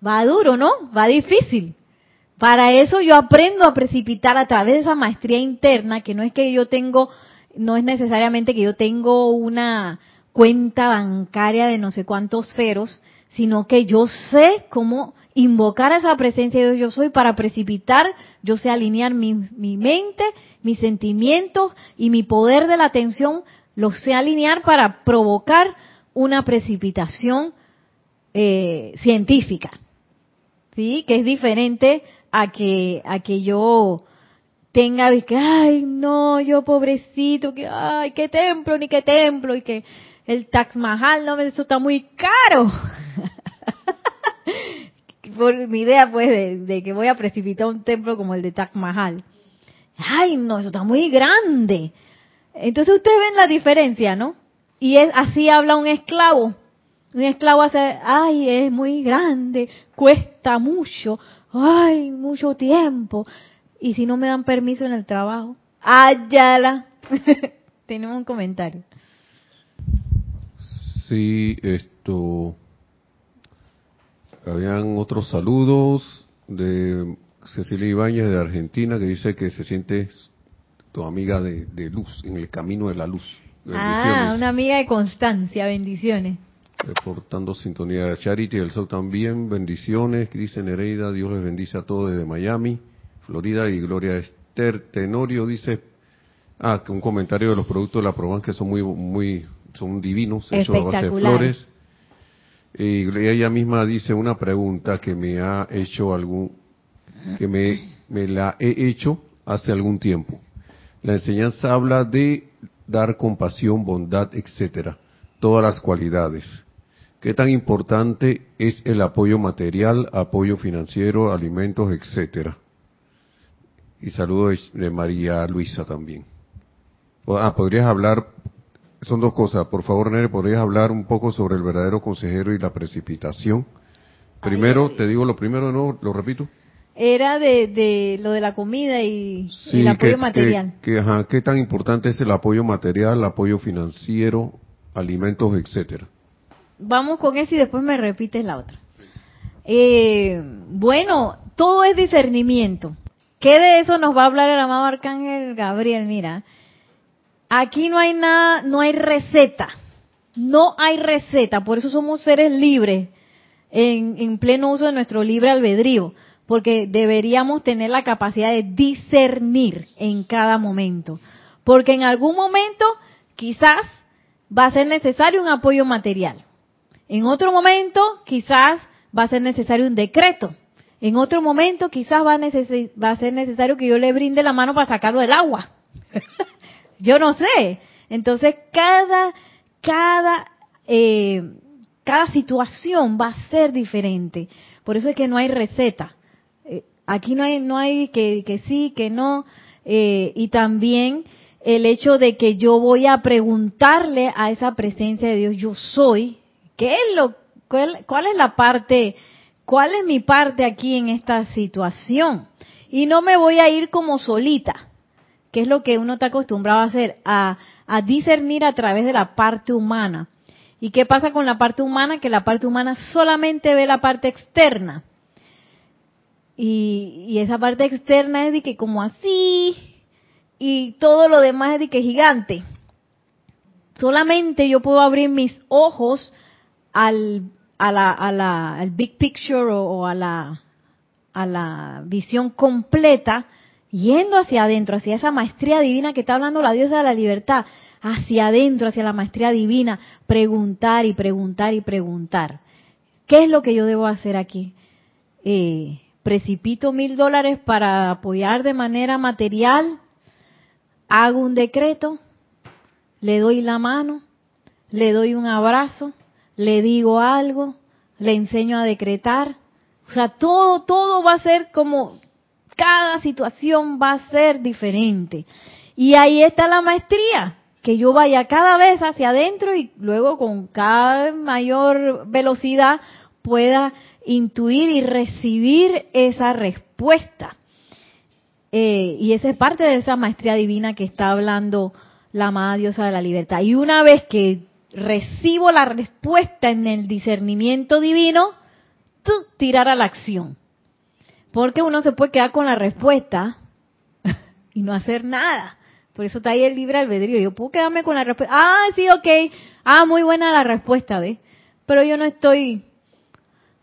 Va duro, ¿no? Va difícil. Para eso yo aprendo a precipitar a través de esa maestría interna, que no es que yo tengo, no es necesariamente que yo tengo una cuenta bancaria de no sé cuántos ceros, sino que yo sé cómo invocar a esa presencia de Dios yo soy para precipitar, yo sé alinear mi, mi mente, mis sentimientos y mi poder de la atención, lo sé alinear para provocar una precipitación eh, científica, sí, que es diferente a que a que yo tenga que ay no yo pobrecito que ay qué templo ni qué templo y que el Tax Mahal no eso está muy caro por mi idea pues de, que voy a precipitar un templo como el de Taj Mahal. Ay, no, eso está muy grande. Entonces ustedes ven la diferencia, ¿no? Y es, así habla un esclavo. Un esclavo hace, ay, es muy grande, cuesta mucho, ay, mucho tiempo. Y si no me dan permiso en el trabajo, ayala. Tenemos un comentario. Sí, esto habían otros saludos de Cecilia Ibáñez de Argentina que dice que se siente tu amiga de, luz, en el camino de la luz. Ah, una amiga de constancia, bendiciones. Reportando sintonía de Charity del Sol también, bendiciones, dice Nereida, Dios les bendice a todos desde Miami, Florida y Gloria Esther. Tenorio dice, ah, que un comentario de los productos de la Proban que son muy, muy, son divinos, hechos a base de flores. Y ella misma dice una pregunta que me ha hecho algún, que me, me la he hecho hace algún tiempo. La enseñanza habla de dar compasión, bondad, etcétera, todas las cualidades. ¿Qué tan importante es el apoyo material, apoyo financiero, alimentos, etcétera? Y saludo de María Luisa también. Ah, podrías hablar son dos cosas. Por favor, Nere, ¿podrías hablar un poco sobre el verdadero consejero y la precipitación? Primero, te digo lo primero, ¿no? Lo repito. Era de, de lo de la comida y, el apoyo material. ¿Qué tan importante es el apoyo material, el apoyo financiero, alimentos, etcétera? Vamos con eso y después me repites la otra. Eh, bueno, todo es discernimiento. ¿Qué de eso nos va a hablar el amado Arcángel Gabriel? Mira, Aquí no hay nada, no hay receta. No hay receta. Por eso somos seres libres en, pleno uso de nuestro libre albedrío. Porque deberíamos tener la capacidad de discernir en cada momento. Porque en algún momento quizás va a ser necesario un apoyo material. En otro momento quizás va a ser necesario un decreto. En otro momento quizás va a, ser necesario que yo le brinde la mano para sacarlo del agua. Yo no sé. Entonces, cada, cada, eh, cada situación va a ser diferente. Por eso es que no hay receta. Eh, aquí no hay, no hay que, que sí, que no. Eh, y también el hecho de que yo voy a preguntarle a esa presencia de Dios, yo soy, ¿qué es lo, cuál, es la parte, cuál es mi parte aquí en esta situación? Y no me voy a ir como solita que es lo que uno está acostumbrado a hacer, a, discernir a través de la parte humana. ¿Y qué pasa con la parte humana? Que la parte humana solamente ve la parte externa. Y, esa parte externa es de que como así, y todo lo demás es de que gigante. Solamente yo puedo abrir mis ojos al, a la, a la, al big picture o, a la, a la visión completa, yendo hacia adentro, hacia esa maestría divina que está hablando la diosa de la libertad, hacia adentro, hacia la maestría divina, preguntar y preguntar y preguntar. ¿Qué es lo que yo debo hacer aquí? Eh, ¿Precipito mil dólares para apoyar de manera material? ¿Hago un decreto? ¿Le doy la mano? ¿Le doy un abrazo? ¿Le digo algo? ¿Le enseño a decretar? O sea, todo, todo va a ser como, cada situación va a ser diferente. Y ahí está la maestría, que yo vaya cada vez hacia adentro y luego con cada mayor velocidad pueda intuir y recibir esa respuesta. Eh, y esa es parte de esa maestría divina que está hablando la amada diosa de la libertad. Y una vez que recibo la respuesta en el discernimiento divino, tú tirar a la acción. Porque uno se puede quedar con la respuesta y no hacer nada. Por eso está ahí el libre albedrío. Yo puedo quedarme con la respuesta. Ah, sí, ok. Ah, muy buena la respuesta, ¿ves? Pero yo no estoy,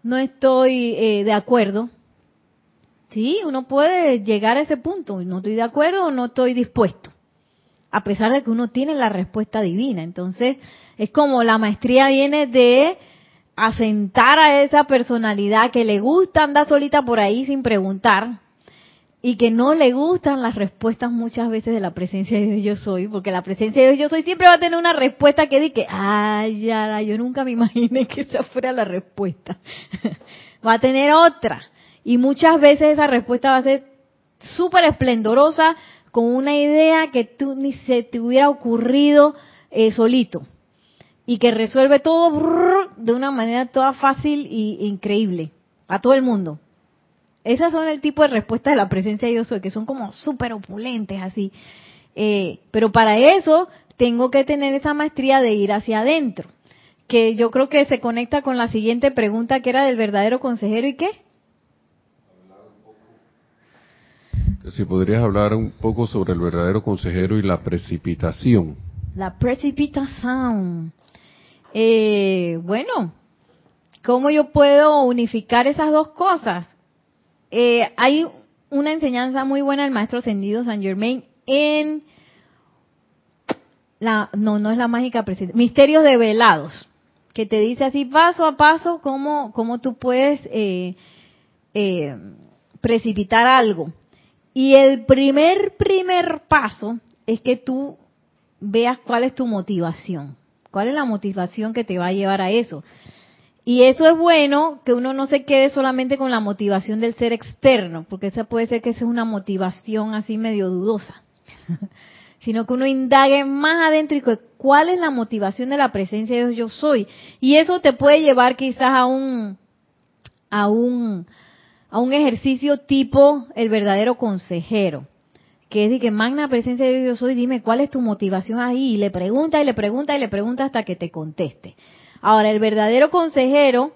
no estoy eh, de acuerdo. Sí, uno puede llegar a ese punto. No estoy de acuerdo o no estoy dispuesto. A pesar de que uno tiene la respuesta divina. Entonces, es como la maestría viene de asentar a esa personalidad que le gusta andar solita por ahí sin preguntar y que no le gustan las respuestas muchas veces de la presencia de Dios yo soy, porque la presencia de Dios yo soy siempre va a tener una respuesta que dice, ay, ya, yo nunca me imaginé que esa fuera la respuesta. va a tener otra. Y muchas veces esa respuesta va a ser súper esplendorosa, con una idea que tú ni se te hubiera ocurrido eh, solito y que resuelve todo de una manera toda fácil e increíble a todo el mundo. Esas son el tipo de respuestas de la presencia de Dios que son como súper opulentes así. Eh, pero para eso tengo que tener esa maestría de ir hacia adentro, que yo creo que se conecta con la siguiente pregunta que era del verdadero consejero y qué. Si podrías hablar un poco sobre el verdadero consejero y la precipitación. La precipitación. Eh, bueno, ¿cómo yo puedo unificar esas dos cosas? Eh, hay una enseñanza muy buena del maestro ascendido San Germain en la, no, no es la mágica misterios develados, que te dice así paso a paso cómo, cómo tú puedes eh, eh, precipitar algo. Y el primer, primer paso es que tú veas cuál es tu motivación. ¿Cuál es la motivación que te va a llevar a eso? Y eso es bueno que uno no se quede solamente con la motivación del ser externo, porque esa puede ser que sea una motivación así medio dudosa, sino que uno indague más adentro y cuál es la motivación de la presencia de Dios yo soy. Y eso te puede llevar quizás a un a un a un ejercicio tipo el verdadero consejero que es de que magna presencia de Dios yo soy, dime cuál es tu motivación ahí, y le pregunta y le pregunta y le pregunta hasta que te conteste. Ahora, el verdadero consejero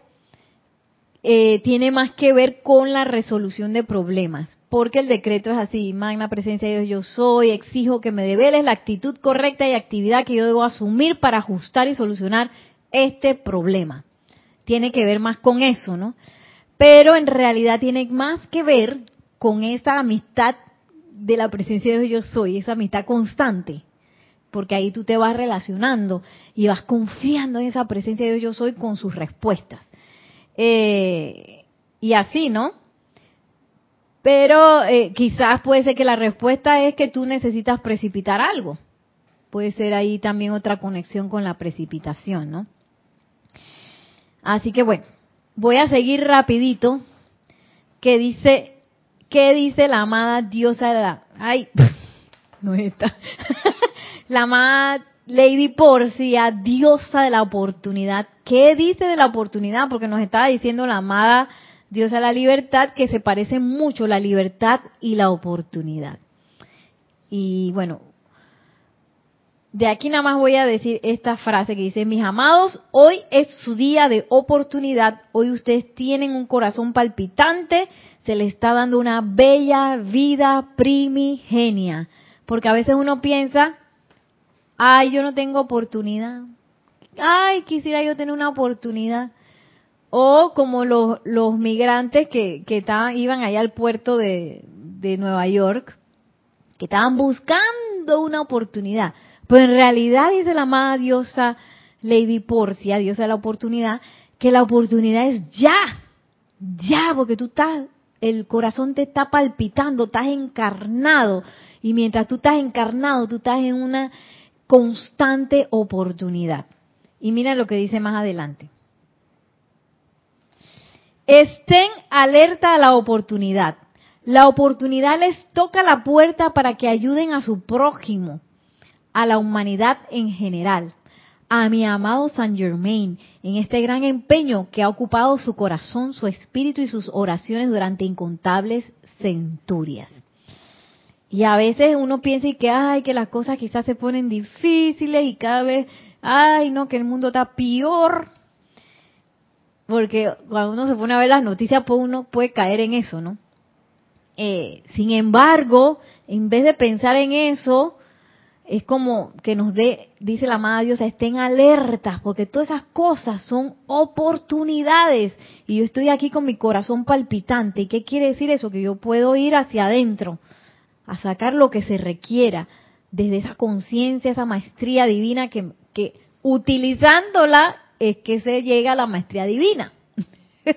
eh, tiene más que ver con la resolución de problemas, porque el decreto es así, magna presencia de Dios yo soy, exijo que me develes la actitud correcta y actividad que yo debo asumir para ajustar y solucionar este problema. Tiene que ver más con eso, ¿no? Pero en realidad tiene más que ver con esa amistad de la presencia de yo soy, esa amistad constante, porque ahí tú te vas relacionando y vas confiando en esa presencia de yo soy con sus respuestas. Eh, y así, ¿no? Pero eh, quizás puede ser que la respuesta es que tú necesitas precipitar algo. Puede ser ahí también otra conexión con la precipitación, ¿no? Así que bueno, voy a seguir rapidito, que dice ¿Qué dice la amada diosa de la... Ay, no está. la amada Lady Porcia, diosa de la oportunidad. ¿Qué dice de la oportunidad? Porque nos estaba diciendo la amada diosa de la libertad que se parece mucho la libertad y la oportunidad. Y bueno, de aquí nada más voy a decir esta frase que dice, mis amados, hoy es su día de oportunidad, hoy ustedes tienen un corazón palpitante, se les está dando una bella vida primigenia. Porque a veces uno piensa, ay, yo no tengo oportunidad. Ay, quisiera yo tener una oportunidad. O como los, los migrantes que, que estaban, iban allá al puerto de, de Nueva York, que estaban buscando una oportunidad. Pero en realidad dice la amada diosa Lady Porcia, diosa de la oportunidad, que la oportunidad es ya, ya, porque tú estás, el corazón te está palpitando, estás encarnado. Y mientras tú estás encarnado, tú estás en una constante oportunidad. Y mira lo que dice más adelante. Estén alerta a la oportunidad. La oportunidad les toca la puerta para que ayuden a su prójimo, a la humanidad en general, a mi amado Saint Germain, en este gran empeño que ha ocupado su corazón, su espíritu y sus oraciones durante incontables centurias. Y a veces uno piensa y que, ay, que las cosas quizás se ponen difíciles y cada vez, ay, no, que el mundo está peor. Porque cuando uno se pone a ver las noticias, pues uno puede caer en eso, ¿no? Eh, sin embargo, en vez de pensar en eso, es como que nos dé, dice la amada Dios, estén alertas, porque todas esas cosas son oportunidades. Y yo estoy aquí con mi corazón palpitante. ¿Y qué quiere decir eso? Que yo puedo ir hacia adentro, a sacar lo que se requiera, desde esa conciencia, esa maestría divina que, que utilizándola es que se llega a la maestría divina.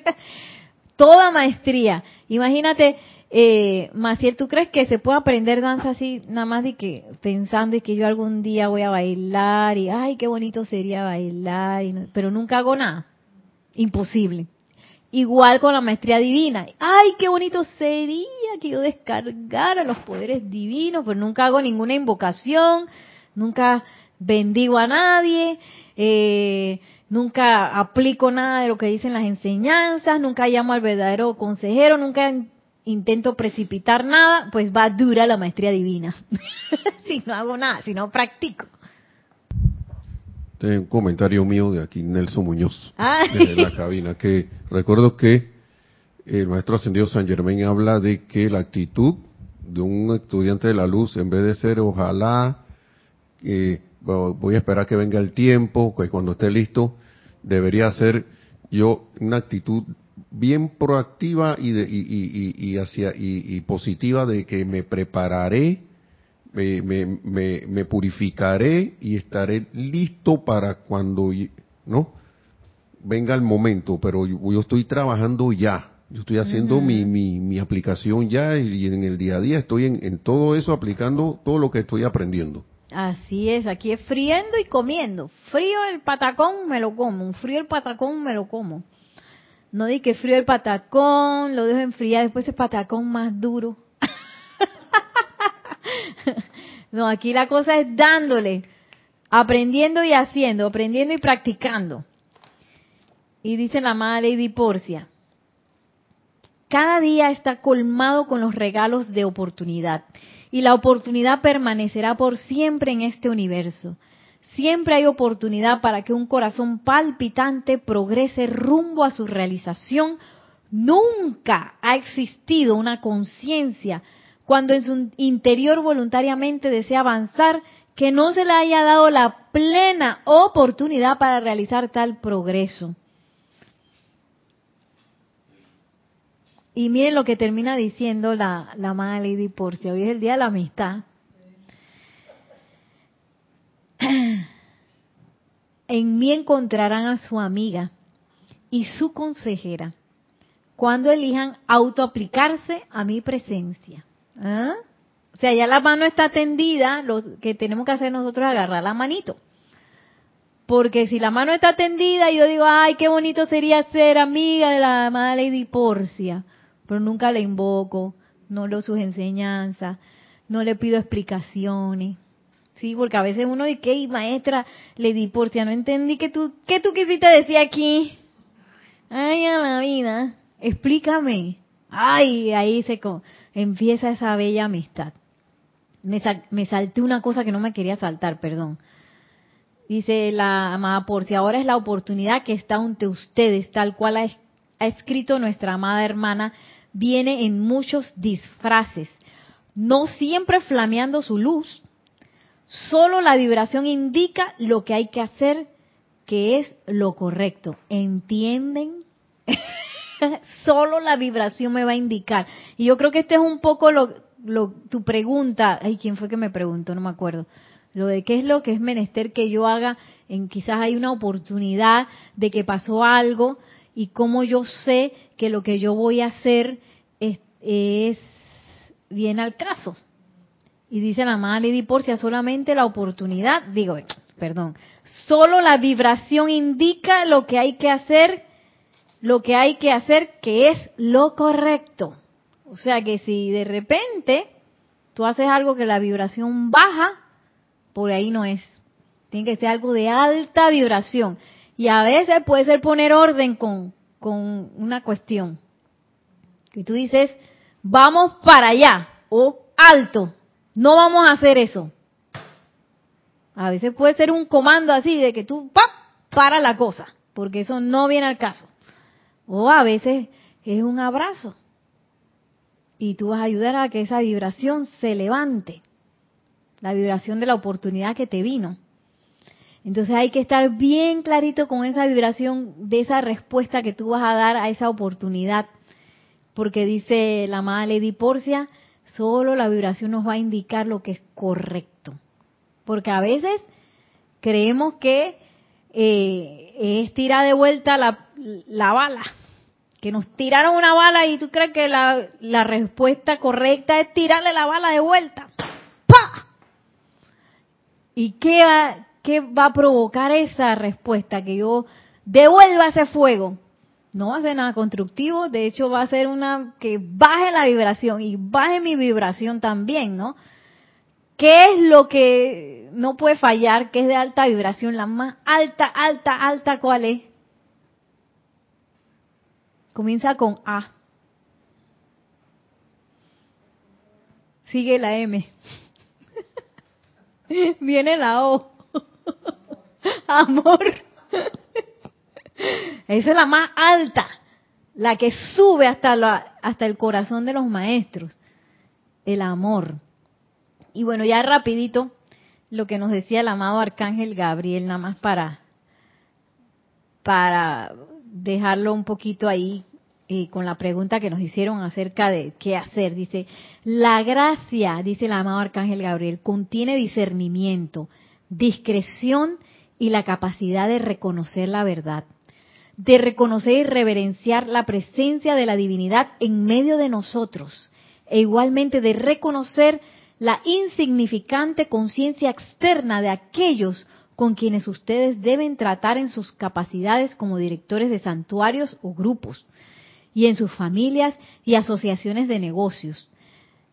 Toda maestría. Imagínate, eh, Maciel, ¿tú crees que se puede aprender danza así, nada más de que pensando y que yo algún día voy a bailar y, ay, qué bonito sería bailar, pero nunca hago nada? Imposible. Igual con la maestría divina. Ay, qué bonito sería que yo descargara los poderes divinos, pero nunca hago ninguna invocación, nunca bendigo a nadie, eh, nunca aplico nada de lo que dicen las enseñanzas, nunca llamo al verdadero consejero, nunca intento precipitar nada, pues va dura la maestría divina. si no hago nada, si no practico. Este un comentario mío de aquí, Nelson Muñoz, desde la cabina, que recuerdo que el maestro ascendido San Germán habla de que la actitud de un estudiante de la luz, en vez de ser ojalá, eh, voy a esperar que venga el tiempo, que cuando esté listo, debería ser yo una actitud bien proactiva y, de, y, hacia, y, positiva de que me prepararé, me, me, me, purificaré y estaré listo para cuando no venga el momento, pero yo, estoy trabajando ya, yo estoy haciendo mi, mi, mi, aplicación ya y, en el día a día estoy en, en todo eso aplicando todo lo que estoy aprendiendo. Así es, aquí es friendo y comiendo. Frío el patacón, me lo como. Frío el patacón, me lo como. No di que frío el patacón, lo dejo enfriar, después el patacón más duro. no, aquí la cosa es dándole, aprendiendo y haciendo, aprendiendo y practicando. Y dice la amada Lady Porcia, cada día está colmado con los regalos de oportunidad y la oportunidad permanecerá por siempre en este universo. Siempre hay oportunidad para que un corazón palpitante progrese rumbo a su realización. Nunca ha existido una conciencia cuando en su interior voluntariamente desea avanzar que no se le haya dado la plena oportunidad para realizar tal progreso. Y miren lo que termina diciendo la, la Lady Porcia. Hoy es el día de la amistad. En mí encontrarán a su amiga y su consejera cuando elijan autoaplicarse a mi presencia. ¿Ah? O sea, ya la mano está tendida, lo que tenemos que hacer nosotros es agarrar la manito. Porque si la mano está tendida yo digo, ay, qué bonito sería ser amiga de la amada Lady Porcia, pero nunca la invoco, no leo sus enseñanzas, no le pido explicaciones, Sí, porque a veces uno dice, ¿qué maestra le di Porcia? No entendí que tú, ¿qué tú quisiste decir aquí? Ay, a la vida, explícame. Ay, ahí se empieza esa bella amistad. Me, me salté una cosa que no me quería saltar, perdón. Dice la amada Porcia, ahora es la oportunidad que está ante ustedes, tal cual ha escrito nuestra amada hermana, viene en muchos disfraces, no siempre flameando su luz, Solo la vibración indica lo que hay que hacer, que es lo correcto. ¿Entienden? Solo la vibración me va a indicar. Y yo creo que este es un poco lo, tu pregunta. Ay, ¿quién fue que me preguntó? No me acuerdo. Lo de qué es lo que es menester que yo haga. En quizás hay una oportunidad de que pasó algo y cómo yo sé que lo que yo voy a hacer es, es bien al caso. Y dice la madre Lady Porcia, solamente la oportunidad, digo, perdón, solo la vibración indica lo que hay que hacer, lo que hay que hacer que es lo correcto. O sea que si de repente tú haces algo que la vibración baja, por ahí no es. Tiene que ser algo de alta vibración. Y a veces puede ser poner orden con, con una cuestión. Que tú dices, vamos para allá, o alto, no vamos a hacer eso. A veces puede ser un comando así de que tú ¡pap! para la cosa, porque eso no viene al caso. O a veces es un abrazo. Y tú vas a ayudar a que esa vibración se levante. La vibración de la oportunidad que te vino. Entonces hay que estar bien clarito con esa vibración de esa respuesta que tú vas a dar a esa oportunidad. Porque dice la amada Lady Porcia, solo la vibración nos va a indicar lo que es correcto. Porque a veces creemos que eh, es tirar de vuelta la, la, bala. Que nos tiraron una bala y tú crees que la, la respuesta correcta es tirarle la bala de vuelta. ¿Y qué va, qué va a provocar esa respuesta? Que yo devuelva ese fuego no va a ser nada constructivo, de hecho va a ser una que baje la vibración y baje mi vibración también, ¿no? ¿Qué es lo que no puede fallar, que es de alta vibración? La más alta, alta, alta, ¿cuál es? Comienza con A. Sigue la M. Viene la O. Amor. Esa es la más alta, la que sube hasta, la, hasta el corazón de los maestros, el amor. Y bueno, ya rapidito, lo que nos decía el amado Arcángel Gabriel, nada más para, para dejarlo un poquito ahí eh, con la pregunta que nos hicieron acerca de qué hacer. Dice, la gracia, dice el amado Arcángel Gabriel, contiene discernimiento, discreción y la capacidad de reconocer la verdad de reconocer y reverenciar la presencia de la divinidad en medio de nosotros, e igualmente de reconocer la insignificante conciencia externa de aquellos con quienes ustedes deben tratar en sus capacidades como directores de santuarios o grupos, y en sus familias y asociaciones de negocios.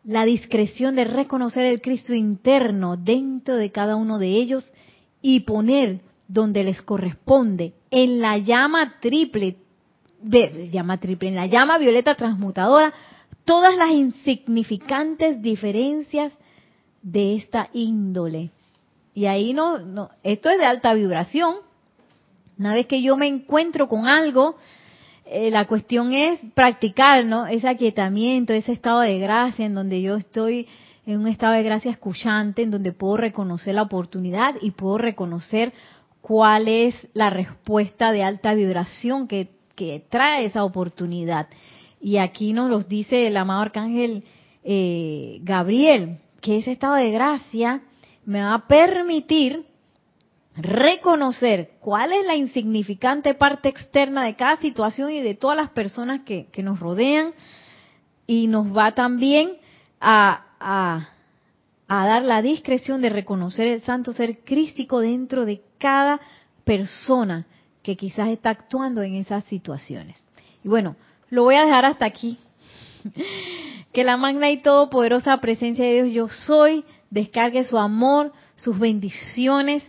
La discreción de reconocer el Cristo interno dentro de cada uno de ellos y poner donde les corresponde, en la llama triple, de, llama triple, en la llama violeta transmutadora, todas las insignificantes diferencias de esta índole. Y ahí no, no, esto es de alta vibración. Una vez que yo me encuentro con algo, eh, la cuestión es practicar, ¿no? Ese aquietamiento, ese estado de gracia en donde yo estoy en un estado de gracia escuchante, en donde puedo reconocer la oportunidad y puedo reconocer cuál es la respuesta de alta vibración que, trae esa oportunidad. Y aquí nos los dice el amado arcángel eh, Gabriel, que ese estado de gracia me va a permitir reconocer cuál es la insignificante parte externa de cada situación y de todas las personas que, nos rodean y nos va también a, a, a, dar la discreción de reconocer el santo ser crístico dentro de cada persona que quizás está actuando en esas situaciones. Y bueno, lo voy a dejar hasta aquí. Que la magna y todopoderosa presencia de Dios yo soy descargue su amor, sus bendiciones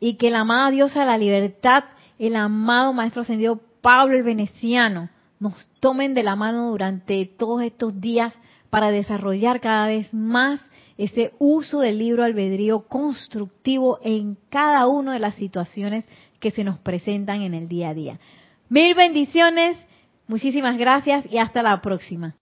y que la amada diosa de la libertad, el amado maestro ascendido Pablo el Veneciano, nos tomen de la mano durante todos estos días para desarrollar cada vez más ese uso del libro albedrío constructivo en cada una de las situaciones que se nos presentan en el día a día. Mil bendiciones, muchísimas gracias y hasta la próxima.